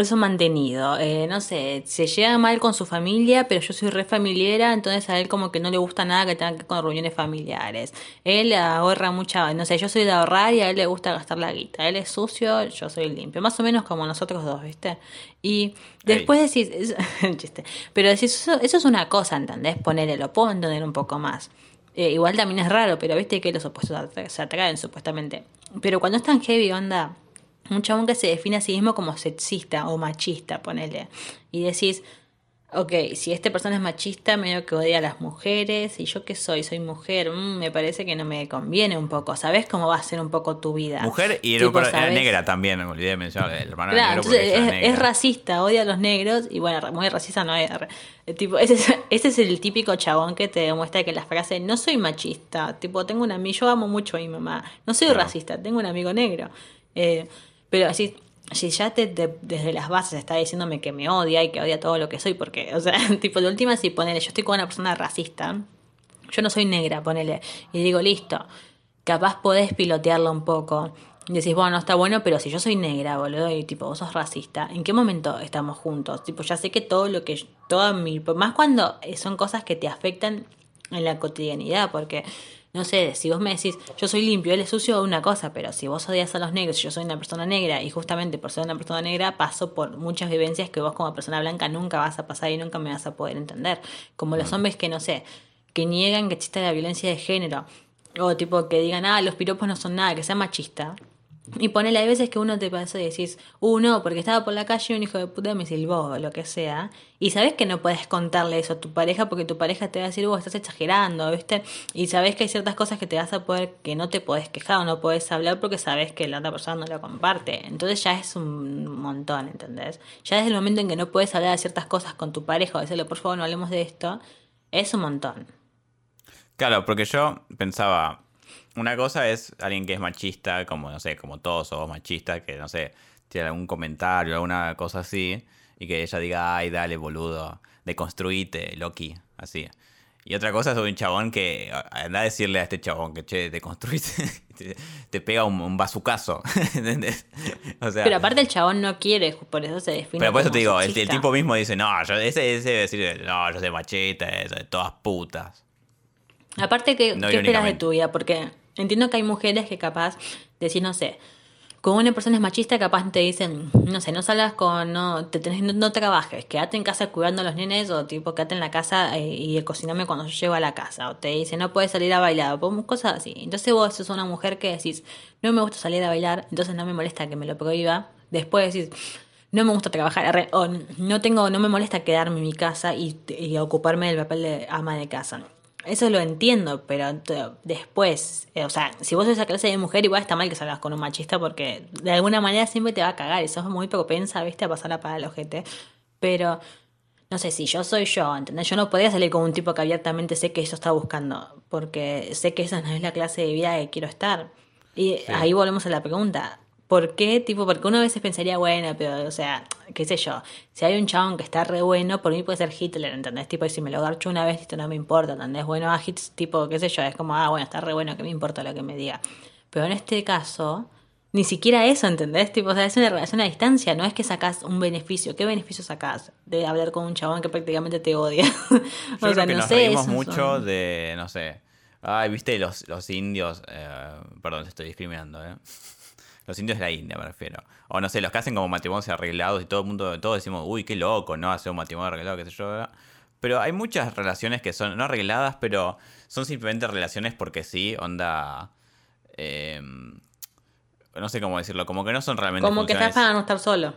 S2: eso mantenido. Eh, no sé, se lleva mal con su familia, pero yo soy re familiera, entonces a él como que no le gusta nada que tenga que ver con reuniones familiares. Él ahorra mucha, no sé, yo soy de ahorrar y a él le gusta gastar la guita. Él es sucio, yo soy limpio. Más o menos como nosotros dos, ¿viste? Y después decís, <laughs> chiste, pero decís, eso, eso, es una cosa, ¿entendés? Ponerle, lo puedo entender un poco más. Eh, igual también es raro, pero viste que los opuestos se atraen supuestamente. Pero cuando es tan heavy, onda un chabón que se define a sí mismo como sexista o machista, ponele. Y decís, ok, si esta persona es machista, medio que odia a las mujeres, y yo qué soy, soy mujer, mm, me parece que no me conviene un poco. ¿Sabes cómo va a ser un poco tu vida?
S1: Mujer y era negra también, me olvidé de mencionar, el hermano
S2: claro, es, racista, odia a los negros, y bueno, muy racista no es. Tipo, ese, es, <laughs> ese es el típico chabón que te demuestra que la frase no soy machista, tipo, tengo un amigo, yo amo mucho a mi mamá, no soy racista, tengo un amigo negro. Eh, pero así, si ya te, desde las bases está diciéndome que me odia y que odia todo lo que soy, porque, o sea, <laughs> tipo, de última, si ponele, yo estoy con una persona racista, yo no soy negra, ponele, y digo, listo, capaz podés pilotearlo un poco. Y decís, bueno, no está bueno, pero si yo soy negra, boludo, y tipo, vos sos racista, ¿en qué momento estamos juntos? Tipo, ya sé que todo lo que, toda mi, más cuando son cosas que te afectan en la cotidianidad, porque no sé, si vos me decís, yo soy limpio, él es sucio, una cosa, pero si vos odias a los negros, yo soy una persona negra y justamente por ser una persona negra paso por muchas vivencias que vos como persona blanca nunca vas a pasar y nunca me vas a poder entender. Como los hombres que, no sé, que niegan que existe la violencia de género. O tipo que digan, ah, los piropos no son nada, que sea machista. Y ponele, hay veces que uno te pasa y decís, uh, no, porque estaba por la calle y un hijo de puta me silbó o lo que sea. Y sabes que no puedes contarle eso a tu pareja porque tu pareja te va a decir, vos estás exagerando, ¿viste? Y sabes que hay ciertas cosas que te vas a poder, que no te podés quejar o no podés hablar porque sabes que la otra persona no lo comparte. Entonces ya es un montón, ¿entendés? Ya desde el momento en que no puedes hablar de ciertas cosas con tu pareja o decirle, por favor, no hablemos de esto, es un montón.
S1: Claro, porque yo pensaba, una cosa es alguien que es machista, como no sé, como todos somos machistas, que no sé, tiene algún comentario, alguna cosa así, y que ella diga, ay, dale, boludo, deconstruite, Loki, así. Y otra cosa es un chabón que anda a decirle a este chabón que, che, deconstruite, <laughs> te, pega un, un bazucazo, <laughs> ¿entendés?
S2: O sea, pero aparte el chabón no quiere, por eso se define.
S1: Pero por eso te digo, el, tipo mismo dice, no, yo, ese, ese debe decir, no, yo soy machista, eso, todas putas.
S2: Aparte, ¿qué, ¿qué esperas de tu vida? Porque Entiendo que hay mujeres que capaz decís, no sé, con una persona es machista, capaz te dicen, no sé, no salgas con, no, te tenés, no, trabajes, quédate en casa cuidando a los nenes o tipo, quédate en la casa eh, y, cociname cuando yo llego a la casa. O te dicen, no puedes salir a bailar, o cosas así. Entonces vos sos una mujer que decís, no me gusta salir a bailar, entonces no me molesta que me lo prohíba. Después decís, no me gusta trabajar, o no tengo, no me molesta quedarme en mi casa y, y ocuparme del papel de ama de casa eso lo entiendo, pero después, eh, o sea, si vos sos esa clase de mujer, igual está mal que salgas con un machista porque de alguna manera siempre te va a cagar. Eso es muy propensa, viste, a pasar para el ojete. Pero, no sé, si yo soy yo, ¿entendés? Yo no podría salir con un tipo que abiertamente sé que eso está buscando, porque sé que esa no es la clase de vida que quiero estar. Y ahí volvemos a la pregunta. ¿Por qué? Tipo, porque uno a veces pensaría, bueno, pero, o sea, qué sé yo, si hay un chabón que está re bueno, por mí puede ser Hitler, ¿entendés? Tipo, y si me lo garcho una vez, esto no me importa, ¿entendés? Bueno, a hits, tipo, qué sé yo, es como, ah, bueno, está re bueno, que me importa lo que me diga. Pero en este caso, ni siquiera eso, ¿entendés? Tipo, o sea, es una relación a distancia, no es que sacás un beneficio. ¿Qué beneficio sacás de hablar con un chabón que prácticamente te odia? <laughs>
S1: o sea, que no nos sé. Reímos mucho de, no sé, ay, viste, los, los indios, eh, perdón, te estoy discriminando, ¿eh? Los indios de la India, me refiero. O no sé, los que hacen como matrimonios arreglados y todo el mundo, todos decimos, uy, qué loco, ¿no? Hacer un matrimonio arreglado, qué sé yo. Pero hay muchas relaciones que son no arregladas, pero son simplemente relaciones porque sí, onda. Em, no sé cómo decirlo, como que no son realmente.
S2: Como que estás para no estar solo.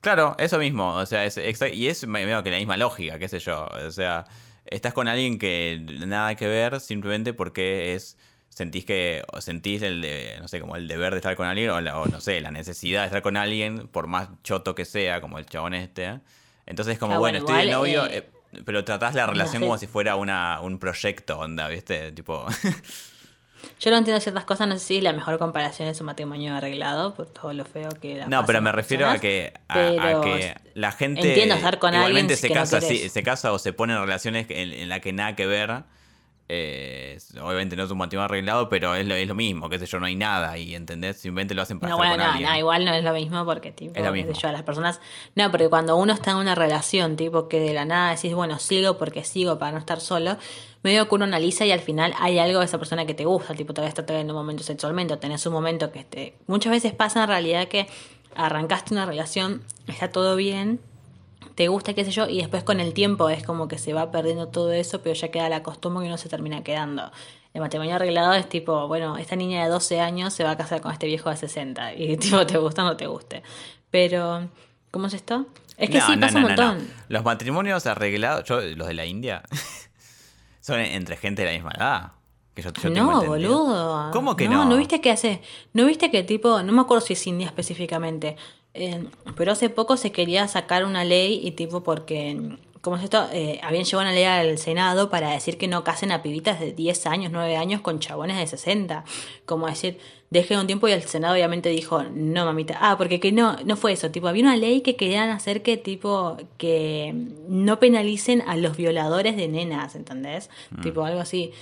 S1: Claro, eso mismo. O sea, es y es medio que la misma lógica, qué sé yo. O sea, estás con alguien que nada que ver simplemente porque es sentís que sentís el de, no sé, como el deber de estar con alguien o, no sé, la necesidad de estar con alguien por más choto que sea, como el chabón este. Entonces como, ah, bueno, estoy de novio, eh, eh, pero tratás la relación como si fuera una, un proyecto, onda, ¿viste? Tipo... <laughs>
S2: Yo no entiendo ciertas cosas, no sé si la mejor comparación es un matrimonio arreglado, por todo lo feo que era.
S1: No, pero me refiero a que, a, que la gente
S2: entiendo estar con alguien
S1: se casa, se casa o se pone en relaciones en, en la que nada que ver eh, obviamente no es un matrimonio arreglado, pero es lo, es lo mismo, qué sé yo, no hay nada y ¿entendés? Simplemente lo hacen para
S2: no, bueno, no, igual no es lo mismo porque, tipo, yo, a las personas... No, porque cuando uno está en una relación, tipo, que de la nada decís, bueno, sigo porque sigo para no estar solo, medio que uno analiza y al final hay algo de esa persona que te gusta, tipo, todavía está en un momento sexualmente, o tenés un momento que... Este, muchas veces pasa en realidad que arrancaste una relación, está todo bien, te gusta, qué sé yo, y después con el tiempo es como que se va perdiendo todo eso, pero ya queda la costumbre y no se termina quedando. El matrimonio arreglado es tipo, bueno, esta niña de 12 años se va a casar con este viejo de 60 y <laughs> tipo, te gusta o no te guste. Pero, ¿cómo es esto? Es que sí, pasa un montón.
S1: Los matrimonios arreglados, yo, los de la India, <laughs> son entre gente de la misma edad. Que yo,
S2: no, boludo.
S1: ¿Cómo que no?
S2: No, no viste qué hace. No viste que tipo, no me acuerdo si es India específicamente, eh, pero hace poco se quería sacar una ley y tipo porque, como es esto? Eh, habían llevado una ley al Senado para decir que no casen a pibitas de 10 años, 9 años con chabones de 60. Como decir, dejen un tiempo y el Senado obviamente dijo, no mamita. Ah, porque que no, no fue eso. Tipo, había una ley que querían hacer que tipo, que no penalicen a los violadores de nenas, ¿entendés? Mm. Tipo, algo así.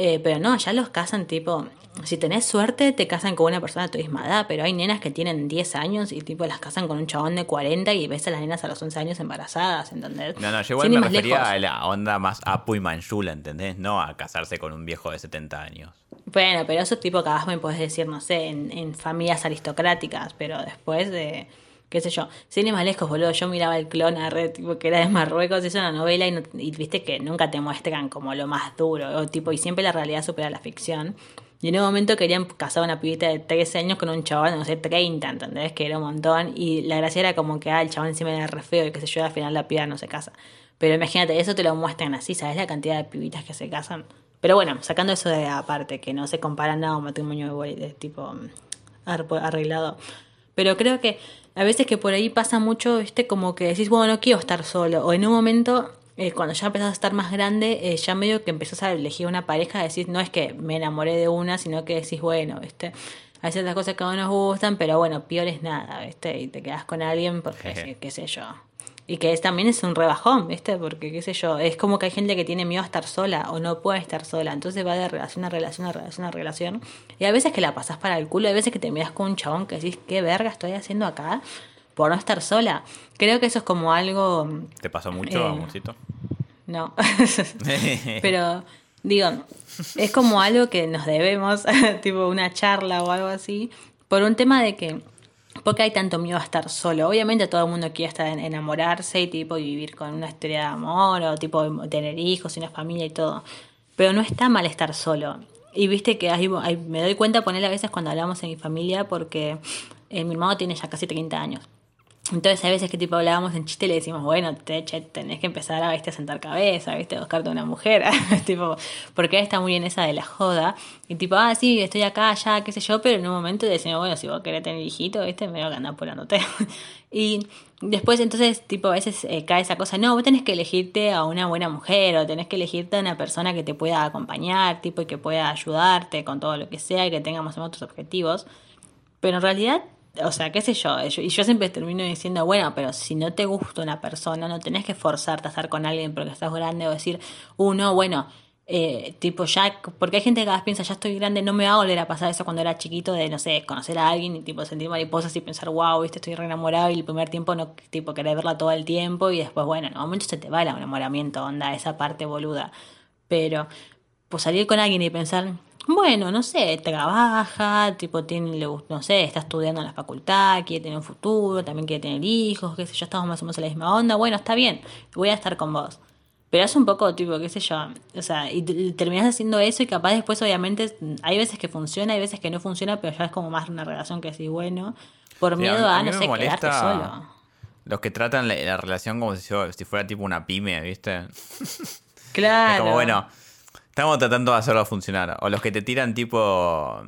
S2: Eh, pero no, ya los casan tipo, si tenés suerte te casan con una persona de tu misma edad, pero hay nenas que tienen 10 años y tipo las casan con un chabón de 40 y ves a las nenas a los 11 años embarazadas, ¿entendés?
S1: No, no, yo igual me refería a la onda más Apu y Manchula, ¿entendés? No a casarse con un viejo de 70 años.
S2: Bueno, pero eso tipo cada vez me puedes decir, no sé, en, en familias aristocráticas, pero después de qué sé yo, sin más lejos, boludo, yo miraba el clon a red, tipo, que era de Marruecos, es una novela y, viste que nunca te muestran como lo más duro, tipo, y siempre la realidad supera la ficción. Y en un momento querían casar a una pibita de 13 años con un chaval no sé, 30, ¿entendés? Que era un montón. Y la gracia era como que, ah, el chaval encima era re feo y qué sé yo, al final la piba no se casa. Pero imagínate, eso te lo muestran así, ¿sabes la cantidad de pibitas que se casan? Pero bueno, sacando eso de aparte, que no se compara nada a un matrimonio de, de tipo arreglado. Pero creo que a veces que por ahí pasa mucho, viste, como que decís, bueno, no quiero estar solo. O en un momento, eh, cuando ya empezás a estar más grande, eh, ya medio que empezás a elegir una pareja, decís, no es que me enamoré de una, sino que decís, bueno, viste, hay ciertas cosas que a uno nos gustan, pero bueno, peor es nada, viste, y te quedas con alguien porque, qué sé yo. Y que es, también es un rebajón, ¿viste? Porque, qué sé yo, es como que hay gente que tiene miedo a estar sola o no puede estar sola. Entonces va de relación a relación a relación a relación. Y a veces que la pasas para el culo, hay veces que te miras con un chabón que decís, ¿qué verga estoy haciendo acá? Por no estar sola. Creo que eso es como algo...
S1: ¿Te pasó mucho, eh, amorcito?
S2: No. <laughs> Pero, digo, es como algo que nos debemos, <laughs> tipo una charla o algo así, por un tema de que porque hay tanto miedo a estar solo? Obviamente todo el mundo quiere estar en, enamorarse y tipo vivir con una historia de amor o tipo tener hijos y una familia y todo. Pero no está mal estar solo. Y viste que ahí, me doy cuenta poner a veces cuando hablamos en mi familia porque eh, mi hermano tiene ya casi 30 años. Entonces hay veces que tipo hablábamos en chiste le decimos, bueno, te, tenés que empezar a, ¿viste? a sentar cabeza, ¿viste? a buscarte una mujer, <laughs> tipo, porque está muy en esa de la joda, y tipo, ah, sí, estoy acá, ya, qué sé yo, pero en un momento decimos, bueno, si vos querés tener hijito, ¿viste? me voy a andar apurándote. <laughs> y después entonces, tipo, a veces eh, cae esa cosa, no, vos tenés que elegirte a una buena mujer, o tenés que elegirte a una persona que te pueda acompañar, tipo, y que pueda ayudarte con todo lo que sea, y que tenga más o menos tus objetivos. Pero en realidad o sea, qué sé yo, y yo siempre termino diciendo, bueno, pero si no te gusta una persona, no tenés que forzarte a estar con alguien porque estás grande o decir, uh, no, bueno, eh, tipo ya, porque hay gente que cada vez piensa, ya estoy grande, no me va a volver a pasar eso cuando era chiquito de, no sé, conocer a alguien y tipo sentir mariposas y pensar, wow, viste, estoy re enamorado y el primer tiempo no, tipo, querer verla todo el tiempo y después, bueno, en un momento se te va el enamoramiento, onda, esa parte boluda. Pero, pues salir con alguien y pensar, bueno, no sé, trabaja, tipo, tiene, no sé, está estudiando en la facultad, quiere tener un futuro, también quiere tener hijos, qué sé yo, estamos más o menos en la misma onda, bueno, está bien, voy a estar con vos. Pero es un poco, tipo, qué sé yo, o sea, y terminas haciendo eso y capaz después, obviamente, hay veces que funciona, hay veces que no funciona, pero ya es como más una relación que sí, bueno, por miedo a, no sé, quedarte solo.
S1: Los que tratan la, relación como si, si fuera tipo una pyme, ¿viste?
S2: Claro. <laughs>
S1: Es como, bueno, Estamos tratando de hacerlo funcionar. O los que te tiran tipo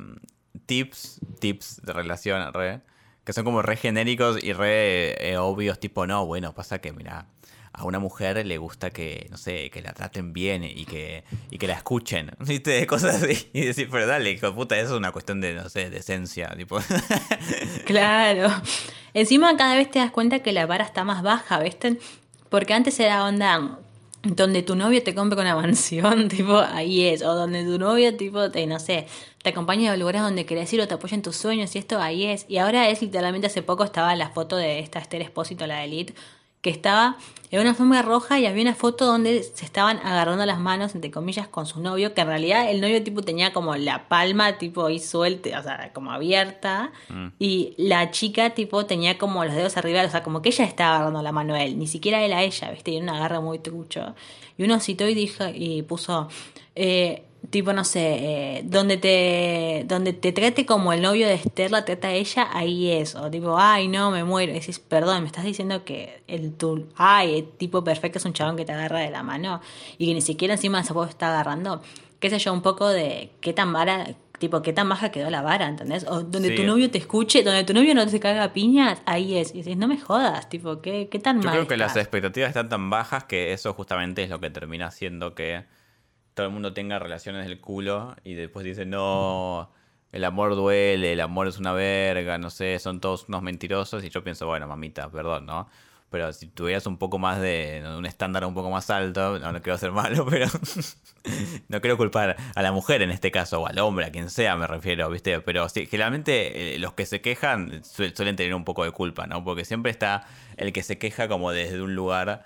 S1: tips, tips de relación, re, que son como re genéricos y re eh, obvios, tipo, no, bueno, pasa que, mira, a una mujer le gusta que, no sé, que la traten bien y que, y que la escuchen, <laughs> ¿viste? Cosas así. Y decir, pero dale, hijo de puta, eso es una cuestión de, no sé, de esencia, tipo. <laughs>
S2: Claro. Encima cada vez te das cuenta que la vara está más baja, ¿viste? Porque antes era onda, donde tu novio te compra una <laughs> mansión, tipo, ahí es. O donde tu novio, tipo, te, no sé, te acompaña a lugares donde querés ir o te apoya en tus sueños y esto, ahí es. Y ahora es literalmente hace poco estaba la foto de esta Esther Espósito, la de Elite, que estaba en una forma roja y había una foto donde se estaban agarrando las manos, entre comillas, con su novio, que en realidad el novio tipo tenía como la palma tipo ahí suelta, o sea, como abierta, mm. y la chica tipo tenía como los dedos arriba, o sea, como que ella estaba agarrando la mano a él, ni siquiera él a ella, ¿viste? Y era una garra muy trucho. Y uno citó y dijo, y puso, eh, tipo, no sé, eh, donde te donde te trate como el novio de Esther la trata a ella, ahí es. O tipo, ay, no, me muero. Y decís, perdón, me estás diciendo que el tu, ay, el tipo perfecto es un chabón que te agarra de la mano y que ni siquiera encima se puede estar agarrando. Qué sé yo, un poco de qué tan vara, tipo, qué tan baja quedó la vara, ¿entendés? O donde tu novio te escuche, donde tu novio no te caga piñas, ahí es. Y dices, no me jodas, tipo, qué, qué tan
S1: Yo
S2: mal.
S1: creo que las expectativas están tan bajas que eso justamente es lo que termina haciendo que todo el mundo tenga relaciones del culo y después dice, no, el amor duele, el amor es una verga, no sé, son todos unos mentirosos. Y yo pienso, bueno, mamita, perdón, ¿no? Pero si tuvieras un poco más de, un estándar un poco más alto, no, no quiero ser malo, <laughs> pero no quiero culpar a la mujer en este caso, o al hombre, a quien sea me refiero, ¿viste? Pero sí, generalmente eh, los que se quejan suelen tener un poco de culpa, ¿no? Porque siempre está el que se queja como desde un lugar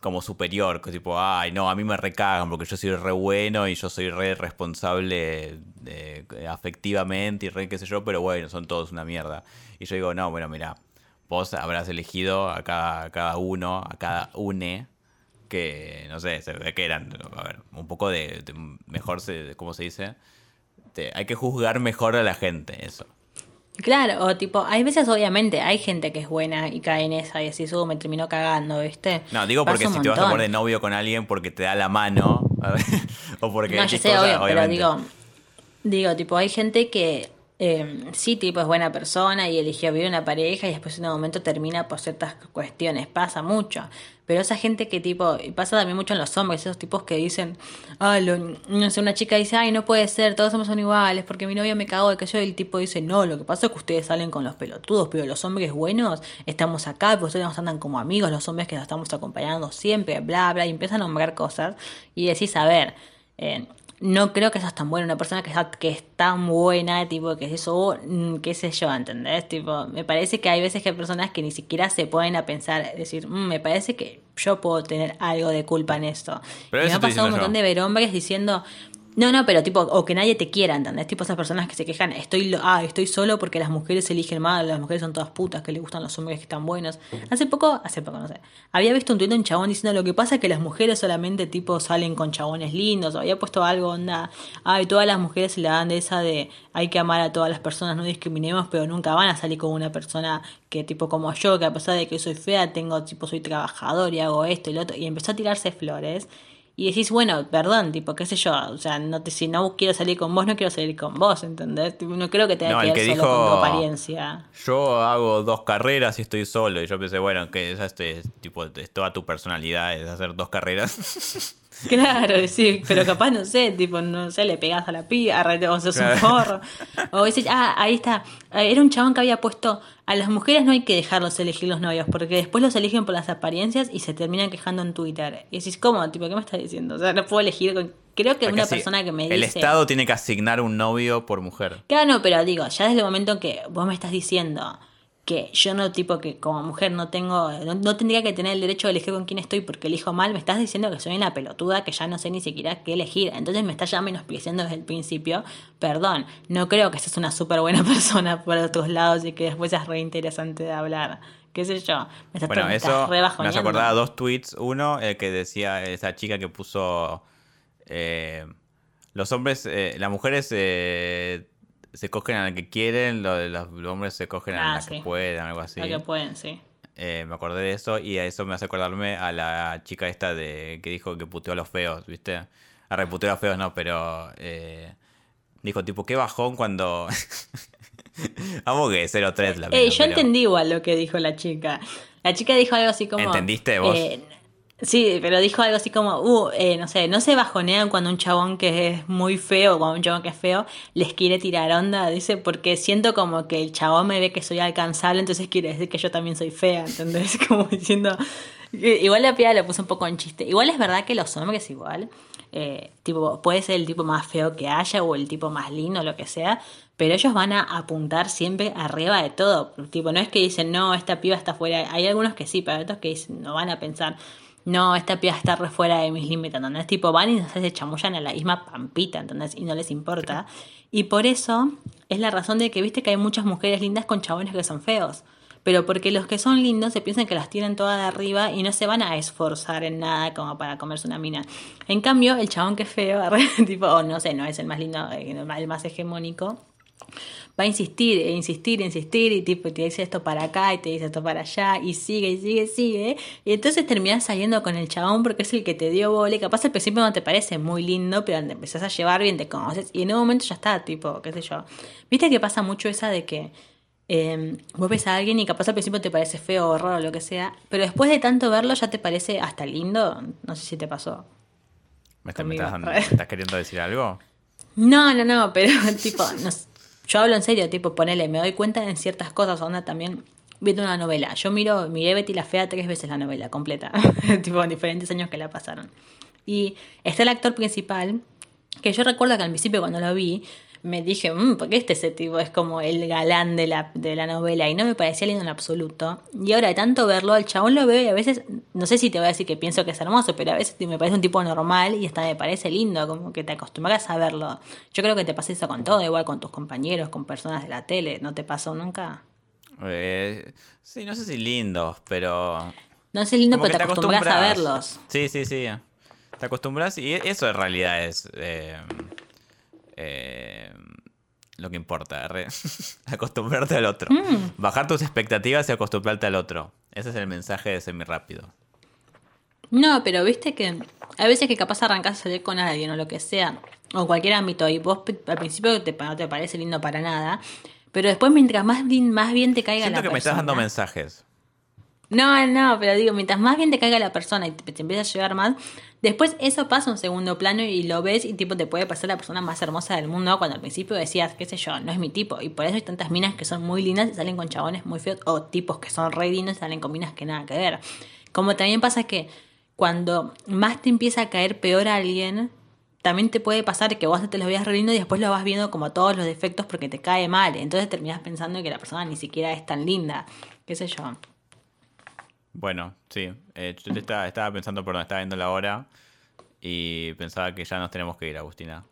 S1: como superior, que tipo, ay, no, a mí me recagan porque yo soy re bueno y yo soy re responsable de, afectivamente y re qué sé yo, pero bueno, son todos una mierda. Y yo digo, no, bueno, mira, vos habrás elegido a cada, cada uno, a cada une, que, no sé, se ve que eran, a ver, un poco de, mejor, se, ¿cómo se dice? hay que juzgar mejor a la gente, eso.
S2: Claro, o tipo, hay veces obviamente hay gente que es buena y cae en esa y así eso me terminó cagando, ¿viste?
S1: No, digo porque si te vas a poner de novio con alguien porque te da la mano, <laughs> o porque...
S2: No, yo sé, obvio, pero digo, digo, tipo, hay gente que eh, sí, tipo, es buena persona y eligió vivir una pareja y después en un momento termina por ciertas cuestiones. Pasa mucho. Pero esa gente que, tipo, y pasa también mucho en los hombres, esos tipos que dicen, ah, no sé, una chica dice, ay, no puede ser, todos somos iguales, porque mi novio me cagó de que yo, y el tipo dice, no, lo que pasa es que ustedes salen con los pelotudos, pero los hombres buenos estamos acá, pero ustedes nos andan como amigos, los hombres que nos estamos acompañando siempre, bla, bla, y empiezan a nombrar cosas y decís, a ver, eh, no creo que seas tan buena, una persona que, que es tan buena, tipo, que es eso, mm, qué sé yo, ¿entendés? Tipo, me parece que hay veces que hay personas que ni siquiera se pueden a pensar, decir, mm, me parece que yo puedo tener algo de culpa en esto. y me ha pasado un montón de ver hombres diciendo, No, no, pero tipo, o que nadie te quiera, ¿entendés? Tipo esas personas que se quejan, estoy, ah, estoy solo porque las mujeres eligen mal, las mujeres son todas putas, que le gustan los hombres que están buenos. Hace poco, hace poco, no sé, había visto un tuit de un chabón diciendo lo que pasa es que las mujeres solamente tipo salen con chabones lindos, o había puesto algo, onda, ay, todas las mujeres se la dan de esa de hay que amar a todas las personas, no discriminemos, pero nunca van a salir con una persona que tipo como yo, que a pesar de que soy fea, tengo, tipo, soy trabajador y hago esto y lo otro, y empezó a tirarse flores. Y decís, bueno, perdón, tipo, qué sé yo, o sea, no te, si no quiero salir con vos, no quiero salir con vos, ¿entendés? No creo que tenga
S1: No,
S2: que
S1: que
S2: solo con tu
S1: dijo-
S2: apariencia.
S1: Yo hago dos carreras y estoy solo. Y yo pensé, bueno, que esa es, es, tipo, es toda tu personalidad, es hacer dos carreras. <laughs>
S2: Claro, sí, pero capaz, no sé, tipo, no sé, le pegás a la arre- o sos un
S1: Claro.
S2: forro. O decís, ah, ahí está, Eh, era un chabón que había puesto, a las mujeres no hay que dejarlos elegir los novios, porque después los eligen por las apariencias y se terminan quejando en Twitter. Y decís, ¿cómo? Tipo, ¿qué me estás diciendo? O sea, no puedo elegir con... Creo que
S1: Porque
S2: una persona que me dice...
S1: El Estado tiene que asignar un novio por mujer.
S2: Claro, no, pero digo, ya desde el momento en que vos me estás diciendo que yo no, tipo, que como mujer no tengo, no, no tendría que tener el derecho de elegir con quién estoy porque elijo mal, me estás diciendo que soy una pelotuda que ya no sé ni siquiera qué elegir. Entonces me estás ya menospreciando desde el principio. Perdón, no creo que seas una súper buena <laughs> persona por otros lados y que después seas re interesante de hablar. ¿Qué sé yo? Me estás,
S1: Bueno,
S2: me estás
S1: eso me
S2: bajoneando.
S1: hace acordar dos tweets. Uno, el que decía esa chica que puso. eh, los hombres, eh, las mujeres eh, se cogen a la que quieren, lo- los, los hombres se cogen a
S2: Ah,
S1: la
S2: sí.
S1: que pueden, algo así.
S2: Lo que pueden, sí.
S1: Eh, me acordé de eso y a eso me hace acordarme a la chica esta de que dijo que puteó a los feos, ¿viste? A reputeó a los feos, no, pero eh, dijo tipo, qué bajón cuando... <laughs> Amo que 03 la
S2: Eh, yo
S1: pero-
S2: entendí igual lo que dijo la chica. La chica dijo algo así como.
S1: ¿Entendiste vos?
S2: Sí, pero dijo algo así como, uh, eh, no sé, no se bajonean cuando un chabón que es muy feo, cuando un chabón que es feo, les quiere tirar onda, dice, porque siento como que el chabón me ve que soy alcanzable, entonces quiere decir que yo también soy fea, ¿entendés? <laughs> Como diciendo. Igual la piba lo puso un poco en chiste. Igual es verdad que los hombres igual. eh, tipo, puede ser el tipo más feo que haya o el tipo más lindo, lo que sea, pero ellos van a apuntar siempre arriba de todo. Tipo, no es que dicen, no, esta piba está fuera. Hay algunos que sí, pero otros que dicen, no van a pensar, no, esta piba está re fuera de mis límites, ¿entendés? Tipo, van y se chamullan a la misma pampita, ¿entendés? Y no les importa. Y por eso es la razón de que viste que hay muchas mujeres lindas con chabones que son feos. Pero porque los que son lindos se piensan que las tienen todas de arriba y no se van a esforzar en nada como para comerse una mina. En cambio, el chabón que es feo, <laughs> tipo, o no sé, no es el más lindo, el más hegemónico, va a insistir, e insistir, e insistir, y tipo te dice esto para acá y te dice esto para allá, y sigue, y sigue, sigue. Y entonces terminás saliendo con el chabón porque es el que te dio vole. Capaz al principio no te parece muy lindo, pero te empezás a llevar bien, te conoces, y en un momento ya está, tipo, qué sé yo. Viste que pasa mucho esa de que eh, vos ves a alguien y capaz al principio te parece feo o raro o lo que sea, pero después de tanto verlo ya te parece hasta lindo. No sé si te pasó.
S1: ¿Me, estás- me
S2: conmigo.
S1: estás, dando- me estás queriendo decir algo?
S2: No, no, no, pero <laughs> tipo, no yo hablo en serio, tipo, ponele, me doy cuenta en ciertas cosas, onda también viendo una novela. Yo miro, miré Betty la Fea tres veces la novela completa, <laughs> tipo, en diferentes años que la pasaron. Y está el actor principal, que yo recuerdo que al principio cuando lo vi, me dije, mmm, ¿por qué este ese tipo es como el galán de la, de la novela? Y no me parecía lindo en absoluto. Y ahora de tanto verlo, al chabón lo veo y a veces, no sé si te voy a decir que pienso que es hermoso, pero a veces me parece un tipo normal y hasta me parece lindo, como que te acostumbras a verlo. Yo creo que te pasa eso con todo, igual con tus compañeros, con personas de la tele, ¿no te pasó nunca?
S1: Eh, sí, no sé si lindos, pero...
S2: No sé lindo,
S1: como
S2: pero te acostumbras a verlos.
S1: Sí, sí, sí. Te acostumbras y eso en realidad es eh, eh, lo que importa. re. <laughs> Acostumbrarte al otro.
S2: Mm.
S1: Bajar tus expectativas y acostumbrarte al otro. Ese es el mensaje de semi rápido.
S2: No, pero viste que hay veces que capaz arrancás a salir con alguien o lo que sea, o cualquier ámbito, y vos al principio te, no te parece lindo para nada, pero después mientras más bien, más bien te caiga
S1: Siento
S2: la
S1: que me estás dando mensajes.
S2: No, no, pero digo, mientras más bien te caiga la persona y te, te empieza a llevar más, después eso pasa a un segundo plano y lo ves y tipo te puede parecer la persona más hermosa del mundo cuando al principio decías, qué sé yo, no es mi tipo. Y por eso hay tantas minas que son muy lindas y salen con chabones muy feos, o tipos que son re lindos y salen con minas que nada que ver. Como también pasa que cuando más te empieza a caer peor a alguien, también te puede pasar que vos te lo veas re lindo y después lo vas viendo como todos los defectos porque te cae mal. Entonces terminás pensando que la persona ni siquiera es tan linda. Qué sé yo.
S1: Bueno, sí. eh, yo te estaba, estaba pensando por dónde estaba viendo la hora y pensaba que ya nos tenemos que ir, Agustina.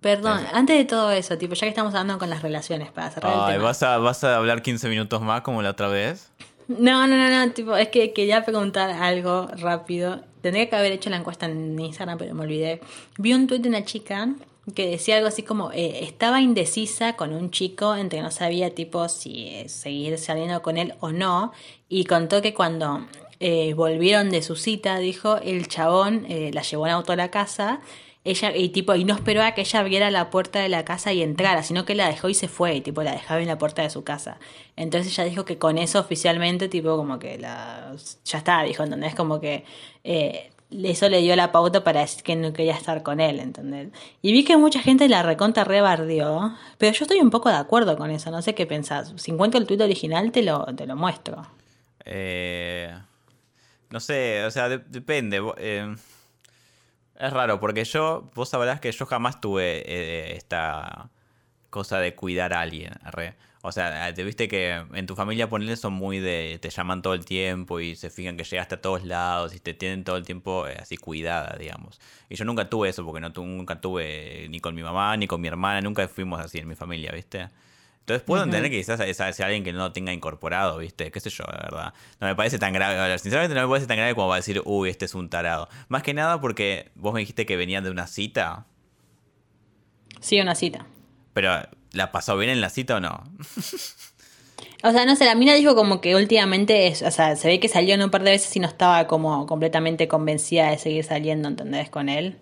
S2: Perdón, antes de todo eso, tipo, ya que estamos hablando con las relaciones, para cerrar el tema.
S1: ¿vas a, ¿vas a hablar 15 minutos más como la otra vez?
S2: No, no, no, no, tipo, es que quería preguntar algo rápido. Tendría que haber hecho la encuesta en Instagram, pero me olvidé. Vi un tuit de una chica que decía algo así como, eh, estaba indecisa con un chico entre no sabía tipo si eh, seguir saliendo con él o no, y contó que cuando eh, volvieron de su cita, dijo, el chabón eh, la llevó en auto a la casa, ella, y tipo, y no esperó a que ella abriera la puerta de la casa y entrara, sino que la dejó y se fue, y tipo, la dejaba en la puerta de su casa. Entonces ella dijo que con eso oficialmente, tipo, como que la, ya está, dijo, ¿entendés? Como que eh, eso le dio la pauta para decir que no quería estar con él, ¿entendés? Y vi que mucha gente la recontra rebardeó, pero yo estoy un poco de acuerdo con eso, no sé qué pensás. Si encuentro el tuit original, te lo, te lo muestro.
S1: Eh, no sé, o sea, de- depende. eh, es raro, porque yo, vos sabrás que yo jamás tuve eh, esta cosa de cuidar a alguien. arre. O sea, te viste que en tu familia ponele son muy de. te llaman todo el tiempo y se fijan que llegaste a todos lados y te tienen todo el tiempo eh, así cuidada, digamos. Y yo nunca tuve eso, porque no tu- nunca tuve ni con mi mamá ni con mi hermana, nunca fuimos así en mi familia, ¿viste? Entonces puedo entender que quizás sea, sea alguien que no lo tenga incorporado, ¿viste? Qué sé yo, la verdad. No me parece tan grave. Sinceramente no me parece tan grave como para decir, uy, este es un tarado. Más que nada porque vos me dijiste que venía de una cita,
S2: Sí, una cita.
S1: Pero ¿la pasó bien en la cita o no?
S2: O sea, no sé, la mina dijo como que últimamente, es, o sea, se ve que salió un par de veces y no estaba como completamente convencida de seguir saliendo, ¿entendés? Con él.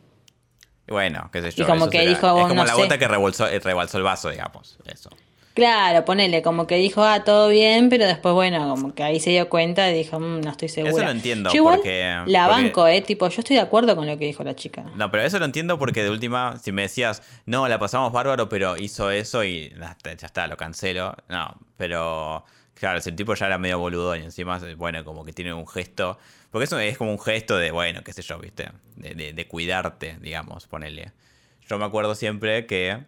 S1: Bueno, qué sé yo.
S2: Y como que
S1: será.
S2: dijo,
S1: es como
S2: no
S1: la
S2: sé.
S1: gota que rebalsó, eh, rebalsó el vaso, digamos. Eso.
S2: Claro, ponele, como que dijo, ah, todo bien, pero después, bueno, como que ahí se dio cuenta y dijo, "Mm, no estoy segura.
S1: Eso lo entiendo,
S2: Yo igual
S1: porque-
S2: la
S1: porque-
S2: banco, eh, tipo, yo estoy de acuerdo con lo que dijo la chica.
S1: No, pero eso lo entiendo porque de última, si me decías, no, la pasamos bárbaro, pero hizo eso y ya está, ya está, lo cancelo. No, pero claro, si el tipo ya era medio boludo y encima, bueno, como que tiene un gesto. Porque eso es como un gesto de, bueno, qué sé yo, ¿viste? De, de- de cuidarte, digamos, ponele. Yo me acuerdo siempre que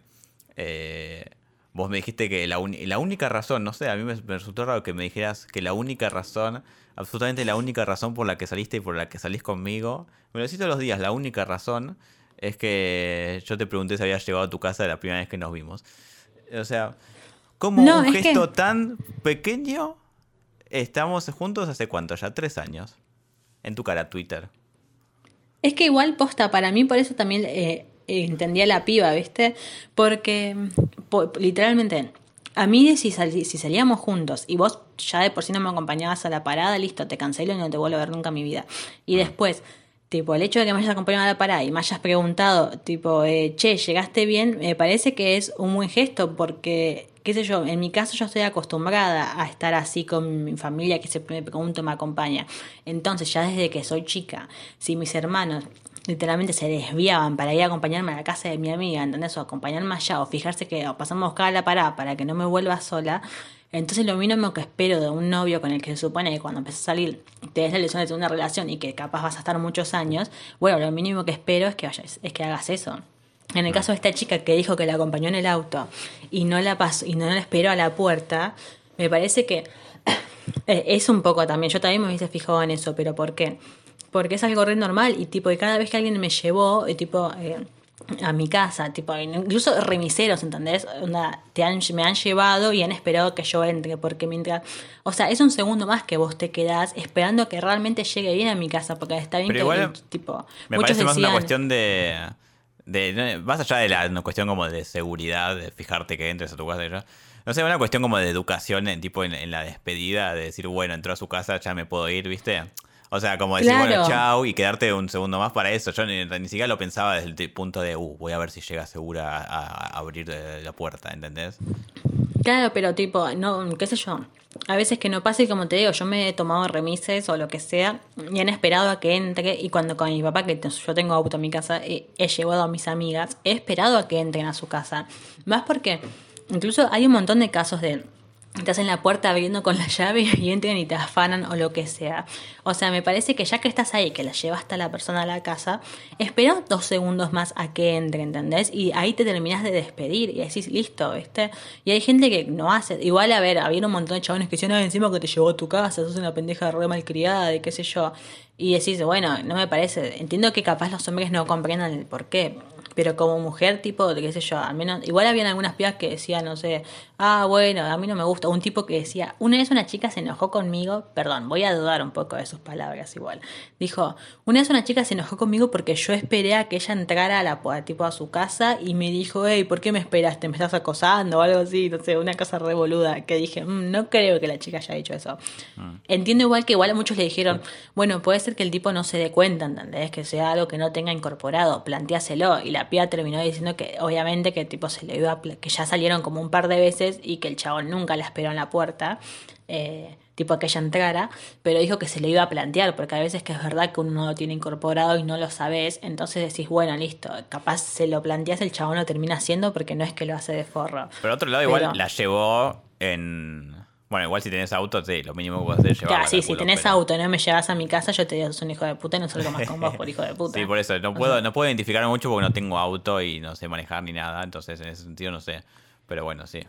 S1: eh, vos me dijiste que la, la única razón, no sé, a mí me, me resultó raro que me dijeras que la única razón, absolutamente la única razón por la que saliste y por la que salís conmigo, me lo decís todos los días, la única razón es que yo te pregunté si habías llegado a tu casa la primera vez que nos vimos. O sea, como
S2: No,
S1: un
S2: que-
S1: gesto tan pequeño, estamos juntos hace cuánto ya, tres años, en tu cara Twitter.
S2: Es que igual posta, para mí por eso también eh, entendía la piba, ¿viste? Porque po- literalmente, a mí si, sal- si salíamos juntos y vos ya de por sí no me acompañabas a la parada, listo, te cancelo y no te vuelvo a ver nunca en mi vida. Y después, tipo, el hecho de que me hayas acompañado a la parada y me hayas preguntado, tipo, eh, che, ¿llegaste bien? Me parece que es un buen gesto porque, qué sé yo, en mi caso yo estoy acostumbrada a estar así con mi familia que se me pregunta me acompaña. Entonces, ya desde que soy chica, si mis hermanos literalmente se desviaban para ir a acompañarme a la casa de mi amiga, ¿entendés? O acompañarme allá, o fijarse que o pasamos a buscar a la parada para que no me vuelva sola. Entonces lo mínimo que espero de un novio con el que se supone que cuando empiezas a salir te des la ilusión de tener una relación y que capaz vas a estar muchos años, bueno, lo mínimo que espero es que vayas, es que hagas eso. En el caso de esta chica que dijo que la acompañó en el auto y no la pasó, y no la esperó a la puerta, me parece que <coughs> es un poco también, yo también me hubiese fijado en eso, pero ¿por qué? Porque es algo re normal y tipo, y cada vez que alguien me llevó, tipo, eh, a mi casa, tipo, incluso remiseros, ¿entendés? Onda, te han, me han llevado y han esperado que yo entre, porque mientras, o sea, es un segundo más que vos te quedás esperando que realmente llegue bien a mi casa, porque está bien
S1: Pero
S2: que,
S1: igual,
S2: tipo,
S1: Me
S2: muchos
S1: parece más una cuestión de, de. Más allá de la una cuestión como de seguridad, de fijarte que entres a tu casa y ya. No sé, una cuestión como de educación, en, tipo en, en la despedida, de decir, bueno, entró a su casa, ya me puedo ir, ¿viste? O sea, como decir, bueno, chau, y quedarte un segundo más para eso. Yo ni, ni siquiera lo pensaba desde el punto de, uh, voy a ver si llega segura a, abrir eh, la puerta, ¿entendés?
S2: Claro, pero tipo, no, qué sé yo. A veces que no pase, y como te digo, yo me he tomado remises o lo que sea y han esperado a que entre. Y cuando con mi papá, que yo tengo auto en mi casa, he, he llevado a mis amigas, he esperado a que entren a su casa. Más porque incluso hay un montón de casos de. Estás en la puerta abriendo con la llave y entran y te afanan o lo que sea. O sea, me parece que ya que estás ahí, que la llevaste a la persona a la casa, espera dos segundos más a que entre, ¿entendés? Y ahí te terminas de despedir y decís, listo, ¿viste? Y hay gente que no hace. Igual, a ver, había un montón de chabones que decían, "Ah, encima que te llevó a tu casa, sos una pendeja re malcriada y qué sé yo. Y decís, bueno, no me parece. Entiendo que capaz los hombres no comprendan el por qué. Pero como mujer, tipo, qué sé yo, al menos, igual habían algunas pibas que decían, no sé, ah, bueno, a mí no me gusta. Un tipo que decía, una vez una chica se enojó conmigo, perdón, voy a dudar un poco de sus palabras igual. Dijo, una vez una chica se enojó conmigo porque yo esperé a que ella entrara a la tipo a su casa y me dijo, hey, ¿por qué me esperaste? ¿Me estás acosando o algo así? No sé, una cosa revoluda. Que dije, mm, no creo que la chica haya dicho eso. Mm. Entiendo igual que igual a muchos le dijeron, bueno, puede ser que el tipo no se dé cuenta, ¿entendés? Que sea algo que no tenga incorporado, planteáselo. Y la terminó diciendo que obviamente que tipo se le iba que ya salieron como un par de veces y que el chabón nunca la esperó en la puerta. Eh, tipo que ella entrara, pero dijo que se le iba a plantear, porque a veces que es verdad que uno no lo tiene incorporado y no lo sabes, entonces decís, bueno, listo, capaz se lo planteas, el chabón lo termina haciendo porque no es que lo hace de forro.
S1: Pero otro lado, igual la llevó en bueno, igual si tenés auto, sí, lo mínimo que puedes hacer es
S2: llevarlo. Claro, sí, si tenés auto y no me llevas a mi casa, yo te digo, sos un hijo de puta y no salgo más con vos por hijo de puta.
S1: sí, por eso, no puedo, no puedo identificarme mucho porque no tengo auto y no sé manejar ni nada, entonces en ese sentido no sé. Pero bueno, sí.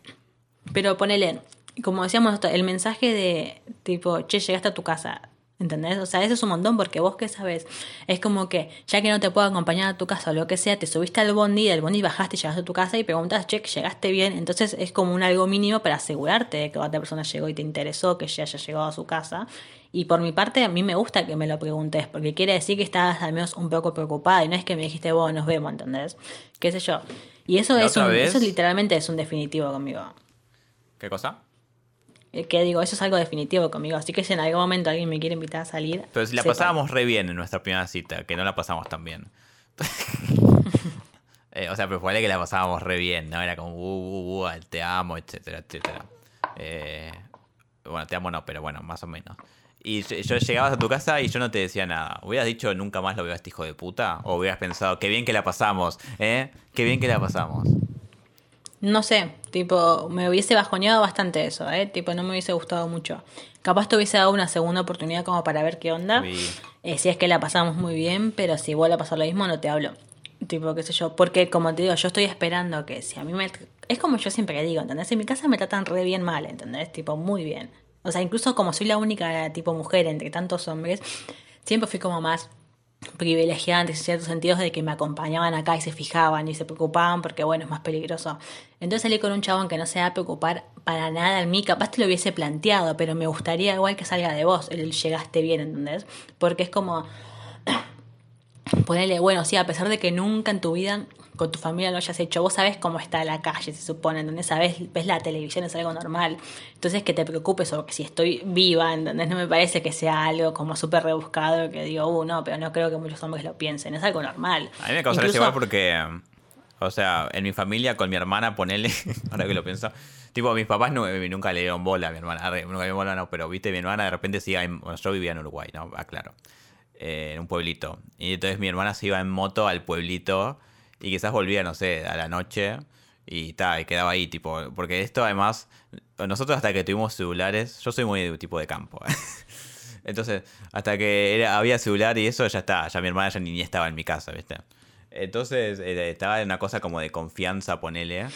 S2: Pero ponele, como decíamos, el mensaje de tipo, che, llegaste a tu casa, ¿Entendés? O sea, eso es un montón porque vos qué sabes. Es como que, ya que no te puedo acompañar a tu casa o lo que sea, te subiste al bondi, del bondi bajaste y llegaste a tu casa y preguntas, che, llegaste bien. Entonces es como un algo mínimo para asegurarte de que otra persona llegó y te interesó, que ya haya llegado a su casa. Y por mi parte, a mí me gusta que me lo preguntes, porque quiere decir que estás al menos un poco preocupada y no es que me dijiste, vos nos vemos, ¿entendés? ¿Qué sé yo? Y eso, es un, eso literalmente es un definitivo conmigo.
S1: ¿Qué cosa?
S2: Eh, que digo, eso es algo definitivo conmigo. Así que si en algún momento alguien me quiere invitar a salir.
S1: Pero si la pasábamos re bien en nuestra primera cita, que no la pasamos tan bien. <laughs> Eh, o sea, pero fue que la pasábamos re bien, ¿no? Era como, uh, uh, uh, te amo, etcétera, etcétera. Eh, bueno, te amo no, pero bueno, más o menos. Y yo llegabas a tu casa y yo no te decía nada. ¿Hubieras dicho nunca más lo veo a este hijo de puta? ¿O hubieras pensado, qué bien que la pasamos, eh? Qué bien que la pasamos.
S2: No sé, tipo, me hubiese bajoneado bastante eso, ¿eh? Tipo, no me hubiese gustado mucho. Capaz te hubiese dado una segunda oportunidad como para ver qué onda. Eh, si es que la pasamos muy bien, pero si vuelve a pasar lo mismo, no te hablo. Tipo, qué sé yo. Porque, como te digo, yo estoy esperando que si a mí me. Es como yo siempre digo, ¿entendés? En mi casa me tratan re bien mal, ¿entendés? Tipo, muy bien. O sea, incluso como soy la única tipo mujer entre tantos hombres, siempre fui como más privilegiantes en ciertos sentidos de que me acompañaban acá y se fijaban y se preocupaban porque bueno, es más peligroso. Entonces salí con un chabón que no se va a preocupar para nada en mí, capaz te lo hubiese planteado, pero me gustaría igual que salga de vos, el llegaste bien, ¿entendés? Porque es como ponerle, bueno, sí, a pesar de que nunca en tu vida con tu familia lo hayas hecho, vos sabés cómo está la calle, se supone, ¿entendés? Sabés, ves la televisión, es algo normal. Entonces que te preocupes o que si estoy viva, ¿entendés? No me parece que sea algo como súper rebuscado, que digo, uh, no, pero no creo que muchos hombres lo piensen, es algo normal.
S1: A mí me causa igual porque, o sea, en mi familia con mi hermana, ponele, <laughs> ahora que lo pienso, tipo, mis papás nunca le dieron bola a mi hermana, nunca le dieron bola, no, pero viste, mi hermana de repente sí, yo vivía en Uruguay, ¿no? Ah, claro. Eh, en un pueblito. Y entonces mi hermana se iba en moto al pueblito y quizás volvía, no sé, a la noche y tal, y quedaba ahí, tipo, porque esto además, nosotros hasta que tuvimos celulares, yo soy muy tipo de campo. <laughs> Entonces, hasta que había celular y eso, ya está, ya mi hermana ya ni, estaba en mi casa, ¿viste? Entonces, eh, estaba en una cosa como de confianza, ponele.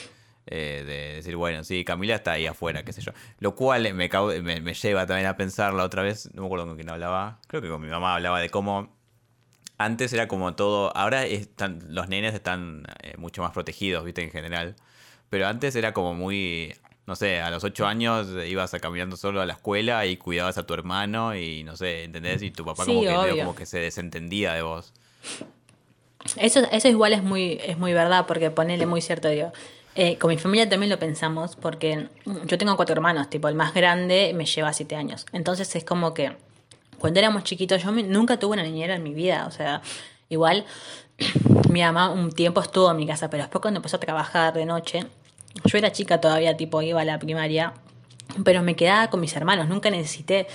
S1: Eh, de decir, bueno, sí, Camila está ahí afuera, qué sé yo. Lo cual me, me, me lleva también a pensar la otra vez, no me acuerdo con quién hablaba, creo que con mi mamá hablaba de cómo antes era como todo, ahora están, los nenes están eh, mucho más protegidos, viste, en general. Pero antes era como muy, no sé, a los ocho años ibas a caminando solo a la escuela y cuidabas a tu hermano y no sé, ¿entendés? Y tu papá como, que, como que se desentendía de vos.
S2: Eso, eso igual es muy, es muy verdad, porque ponele muy cierto, digo. Eh, con mi familia también lo pensamos, porque yo tengo cuatro hermanos, tipo, el más grande me lleva siete años. Entonces es como que cuando éramos chiquitos, yo nunca tuve una niñera en mi vida, o sea, igual <clears throat> mi mamá un tiempo estuvo en mi casa, pero después cuando empezó a trabajar de noche, yo era chica todavía, tipo iba a la primaria, pero me quedaba con mis hermanos, nunca necesité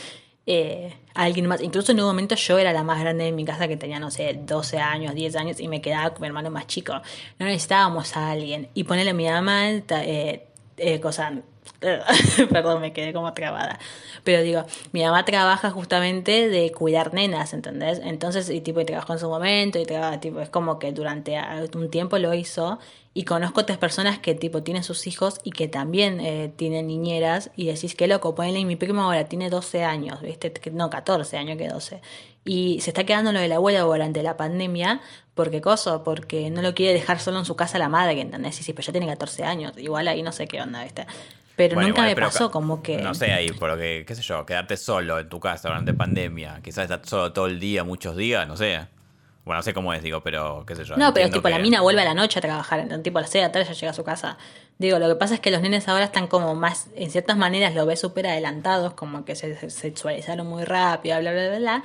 S2: eh, alguien más. Incluso en un momento yo era la más grande de mi casa que tenía, no sé, 12 años, 10 años y me quedaba con mi hermano más chico. No necesitábamos a alguien. Y ponerle a mi mamá, eh, eh, cosa, <laughs> Perdón, me quedé como trabada. Pero digo, mi mamá trabaja justamente de cuidar nenas, ¿entendés? Entonces, y tipo, y trabajó en su momento, y trabaja, tipo, es como que durante un tiempo lo hizo, Y conozco otras personas que tipo tienen sus hijos y que también eh, tienen niñeras y decís, qué loco, ponele, mi primo ahora tiene 12 años, ¿viste? No, 14 años que 12. Y se está quedando lo de la abuela durante la pandemia, porque cosa, porque no lo quiere dejar solo en su casa la madre, ¿entendés? Sí, sí, pero ya tiene 14 años, igual ahí no sé qué onda, ¿viste? Pero nunca me pasó como que...
S1: No sé, ahí, por lo que, qué sé yo, quedarte solo en tu casa durante pandemia, quizás estar solo todo el día, muchos días, no sé. Bueno, no sé cómo es, digo, pero qué sé yo.
S2: No, pero tipo, la mina vuelve a la noche a trabajar, tipo a las 6 de la tarde ya llega a su casa. Digo, lo que pasa es que los nenes ahora están como más, en ciertas maneras lo ves súper adelantados, como que se sexualizaron muy rápido, bla, bla, bla, bla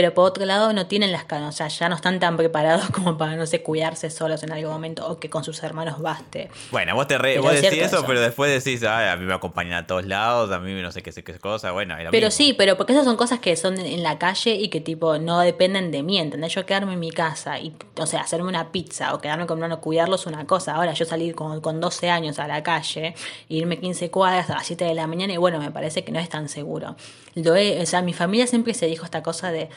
S2: pero por otro lado no tienen las canas, o sea, ya no están tan preparados <laughs> como para, no sé, cuidarse solos en algún momento o que con sus hermanos baste.
S1: Bueno, vos, te vos decís eso, pero después decís, a mí me acompañan a todos lados, a mí no sé qué, qué cosa, bueno.
S2: Pero sí, pero porque esas son cosas que son en la calle y que tipo no dependen de mí, ¿entendés? Yo quedarme en mi casa y, o sea, hacerme una pizza o quedarme con uno, cuidarlos una cosa. Ahora yo salir con, con 12 años a la calle, irme 15 cuadras a las 7 de la mañana y bueno, me parece que no es tan seguro. Lo o sea, mi familia siempre se dijo esta cosa de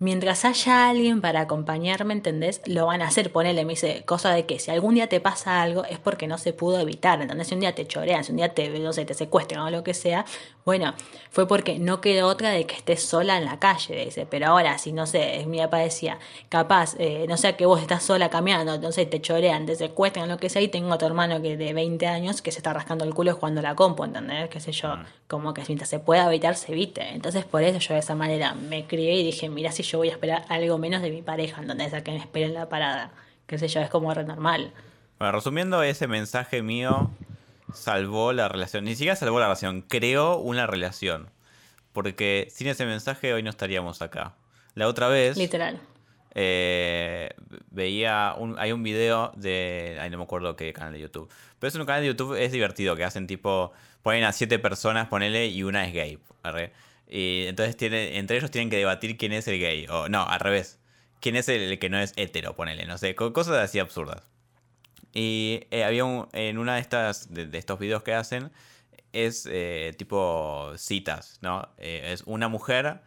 S2: mientras haya alguien para acompañarme, ¿entendés? Lo van a hacer, ponele, me dice, cosa de que si algún día te pasa algo es porque no se pudo evitar, ¿entendés? Si un día te chorean, si un día te, no sé, te secuestran o lo que sea, bueno, fue porque no quedó otra de que estés sola en la calle, dice, pero ahora, si no sé, mi papá decía, capaz, eh, no sé, que vos estás sola caminando, entonces te chorean, te secuestran, lo que sea, y tengo otro hermano que de 20 años que se está rascando el culo jugando la compu, ¿entendés? Qué sé yo, mm. como que mientras se pueda evitar, se evite. Entonces, por eso yo de esa manera me crié y dije, mira, si yo voy a esperar algo menos de mi pareja, ¿entendés? A que me espere en la parada, qué sé yo, es como re normal.
S1: Bueno, resumiendo ese mensaje mío, salvó la relación. Ni siquiera salvó la relación, creó una relación. Porque sin ese mensaje hoy no estaríamos acá. La otra vez.
S2: Literal.
S1: Eh, veía. Un, hay un video de. Ay, no me acuerdo qué canal de YouTube. Pero es un canal de YouTube, es divertido, que hacen tipo. Ponen a siete personas, ponele, y una es gay. Y entonces entre ellos tienen que debatir quién es el gay. O no, al revés. Quién es el, que no es hetero, ponele. No sé, cosas así absurdas. Y eh, había un, en una de estas de, estos videos que hacen es eh, tipo citas, ¿no? Eh, es una mujer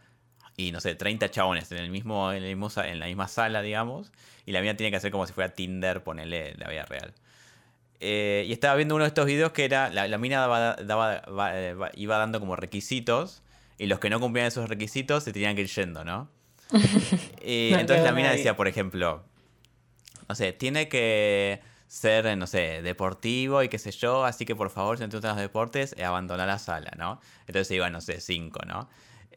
S1: y no sé, 30 chabones en el mismo en, el mismo, en la misma sala, digamos, y la mía tiene que hacer como si fuera Tinder, ponerle la vida real. y estaba viendo uno de estos videos que era la, mina daba, daba, iba dando como requisitos y los que no cumplían esos requisitos se tenían que ir yendo, ¿no? <laughs> y entonces la mina decía, por ejemplo, no sé, tiene que ser, no sé, deportivo y qué sé yo, así que por favor, si no te gustan los deportes, eh, abandona la sala, ¿no? Entonces iban, no sé, cinco, ¿no?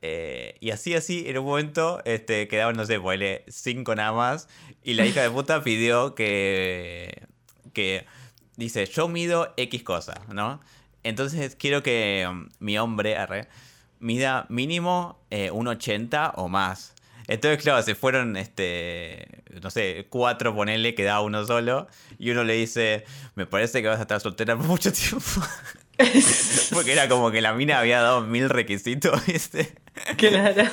S1: Eh, y así, así, en un momento este, quedaban, no sé, ponele cinco nada más, y la hija de puta <laughs> pidió que, que, dice, yo mido X cosa, ¿no? Entonces quiero que um, mi hombre, arre, mida mínimo eh, un 80 o más. Entonces, claro, se fueron, este, no sé, cuatro, ponele, queda uno solo. Y uno le dice, me parece que vas a estar soltera por mucho tiempo. <laughs> Porque era como que la mina había dado mil requisitos, <laughs> ¿viste?
S2: Claro.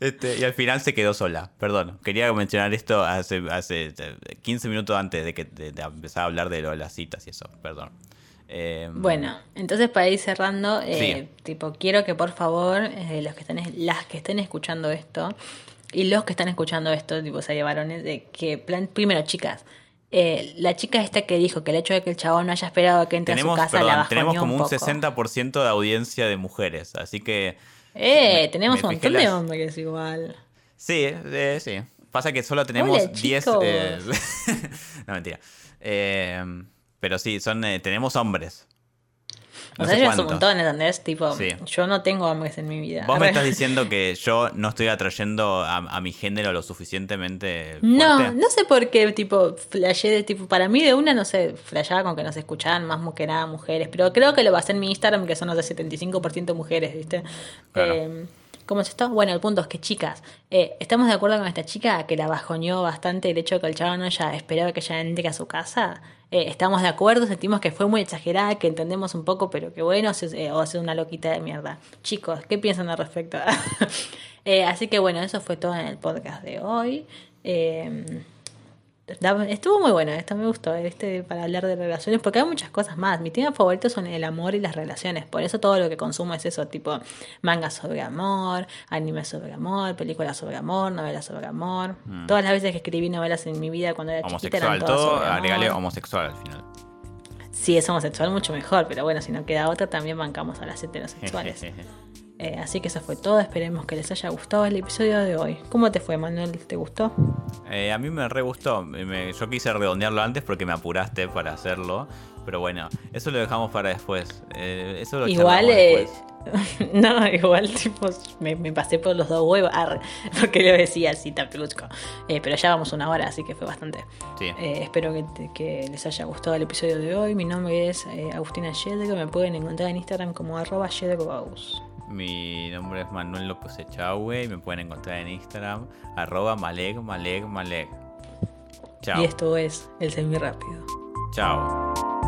S1: Este, y al final se quedó sola. Perdón, quería mencionar esto hace, hace 15 minutos antes de que de, empezar a hablar de, lo de las citas y eso. Perdón.
S2: Em, bueno, entonces para ir cerrando, eh, tipo, quiero que por favor, eh, los que estén, las que estén escuchando esto, y los que están escuchando esto, tipo serie varones, de que, plan, primero, chicas, eh, la chica esta que dijo que el hecho de que el chabón no haya esperado a que entre a su casa la
S1: Tenemos como
S2: un,
S1: 60% de audiencia de mujeres, así que...
S2: Eh, tenemos un montón de hombres igual.
S1: Sí, eh, sí. Pasa que solo tenemos 10... Eh, <laughs> no, mentira. Pero sí, son tenemos hombres.
S2: No o sea, un montón, ¿entendés? Tipo, yo no tengo hombres en mi vida.
S1: Vos me estás diciendo que yo no estoy atrayendo a, mi género lo suficientemente
S2: No, no sé por qué, tipo, flashé de tipo, para mí de una, no sé, flashaba con que nos escuchaban más que nada mujeres, pero creo que lo va a hacer en mi Instagram, que son los de 75% mujeres, ¿viste? Eh, ¿Cómo es esto? Bueno, el punto es que, chicas, eh, estamos de acuerdo con esta chica que la bajoñó bastante el hecho de que el chaval no haya esperado que ella entre a su casa. Eh, estamos de acuerdo, sentimos que fue muy exagerada, que entendemos un poco, pero que bueno, eh, o hace una loquita de mierda. Chicos, ¿qué piensan al respecto? uh, <laughs> así que bueno, eso fue todo en el podcast de hoy. Estuvo muy bueno, esto me gustó, este para hablar de relaciones, porque hay muchas cosas más. Mi tema favorito son el amor y las relaciones, por eso todo lo que consumo es eso, tipo mangas sobre amor, animes sobre amor, películas sobre amor, novelas sobre amor. Mm. Todas las veces que escribí novelas en mi vida cuando era chiquita eran todas todo,
S1: agregale homosexual al final.
S2: Si es homosexual, mucho mejor, pero bueno, si no queda otra, también bancamos a las <laughs> heterosexuales. <laughs> Eh, así que eso fue todo. Esperemos que les haya gustado el episodio de hoy. ¿Cómo te fue, Manuel? ¿Te gustó?
S1: Eh, a mí me re gustó. yo quise redondearlo antes porque me apuraste para hacerlo. Pero bueno, eso lo dejamos para después. Eh, eso lo
S2: igual, después. <laughs> no, igual tipo me, pasé por los dos huevos porque <laughs> lo decía así eh, pero ya vamos una hora, así que fue bastante. espero que, les haya gustado el episodio de hoy. Mi nombre es Agustina Yedgo. Me pueden encontrar en Instagram como arroba
S1: mi nombre es Manuel López Echagüe y me pueden encontrar en Instagram, arroba maleg, maleg.
S2: Chao. Y esto es El Semi Rápido.
S1: Chao.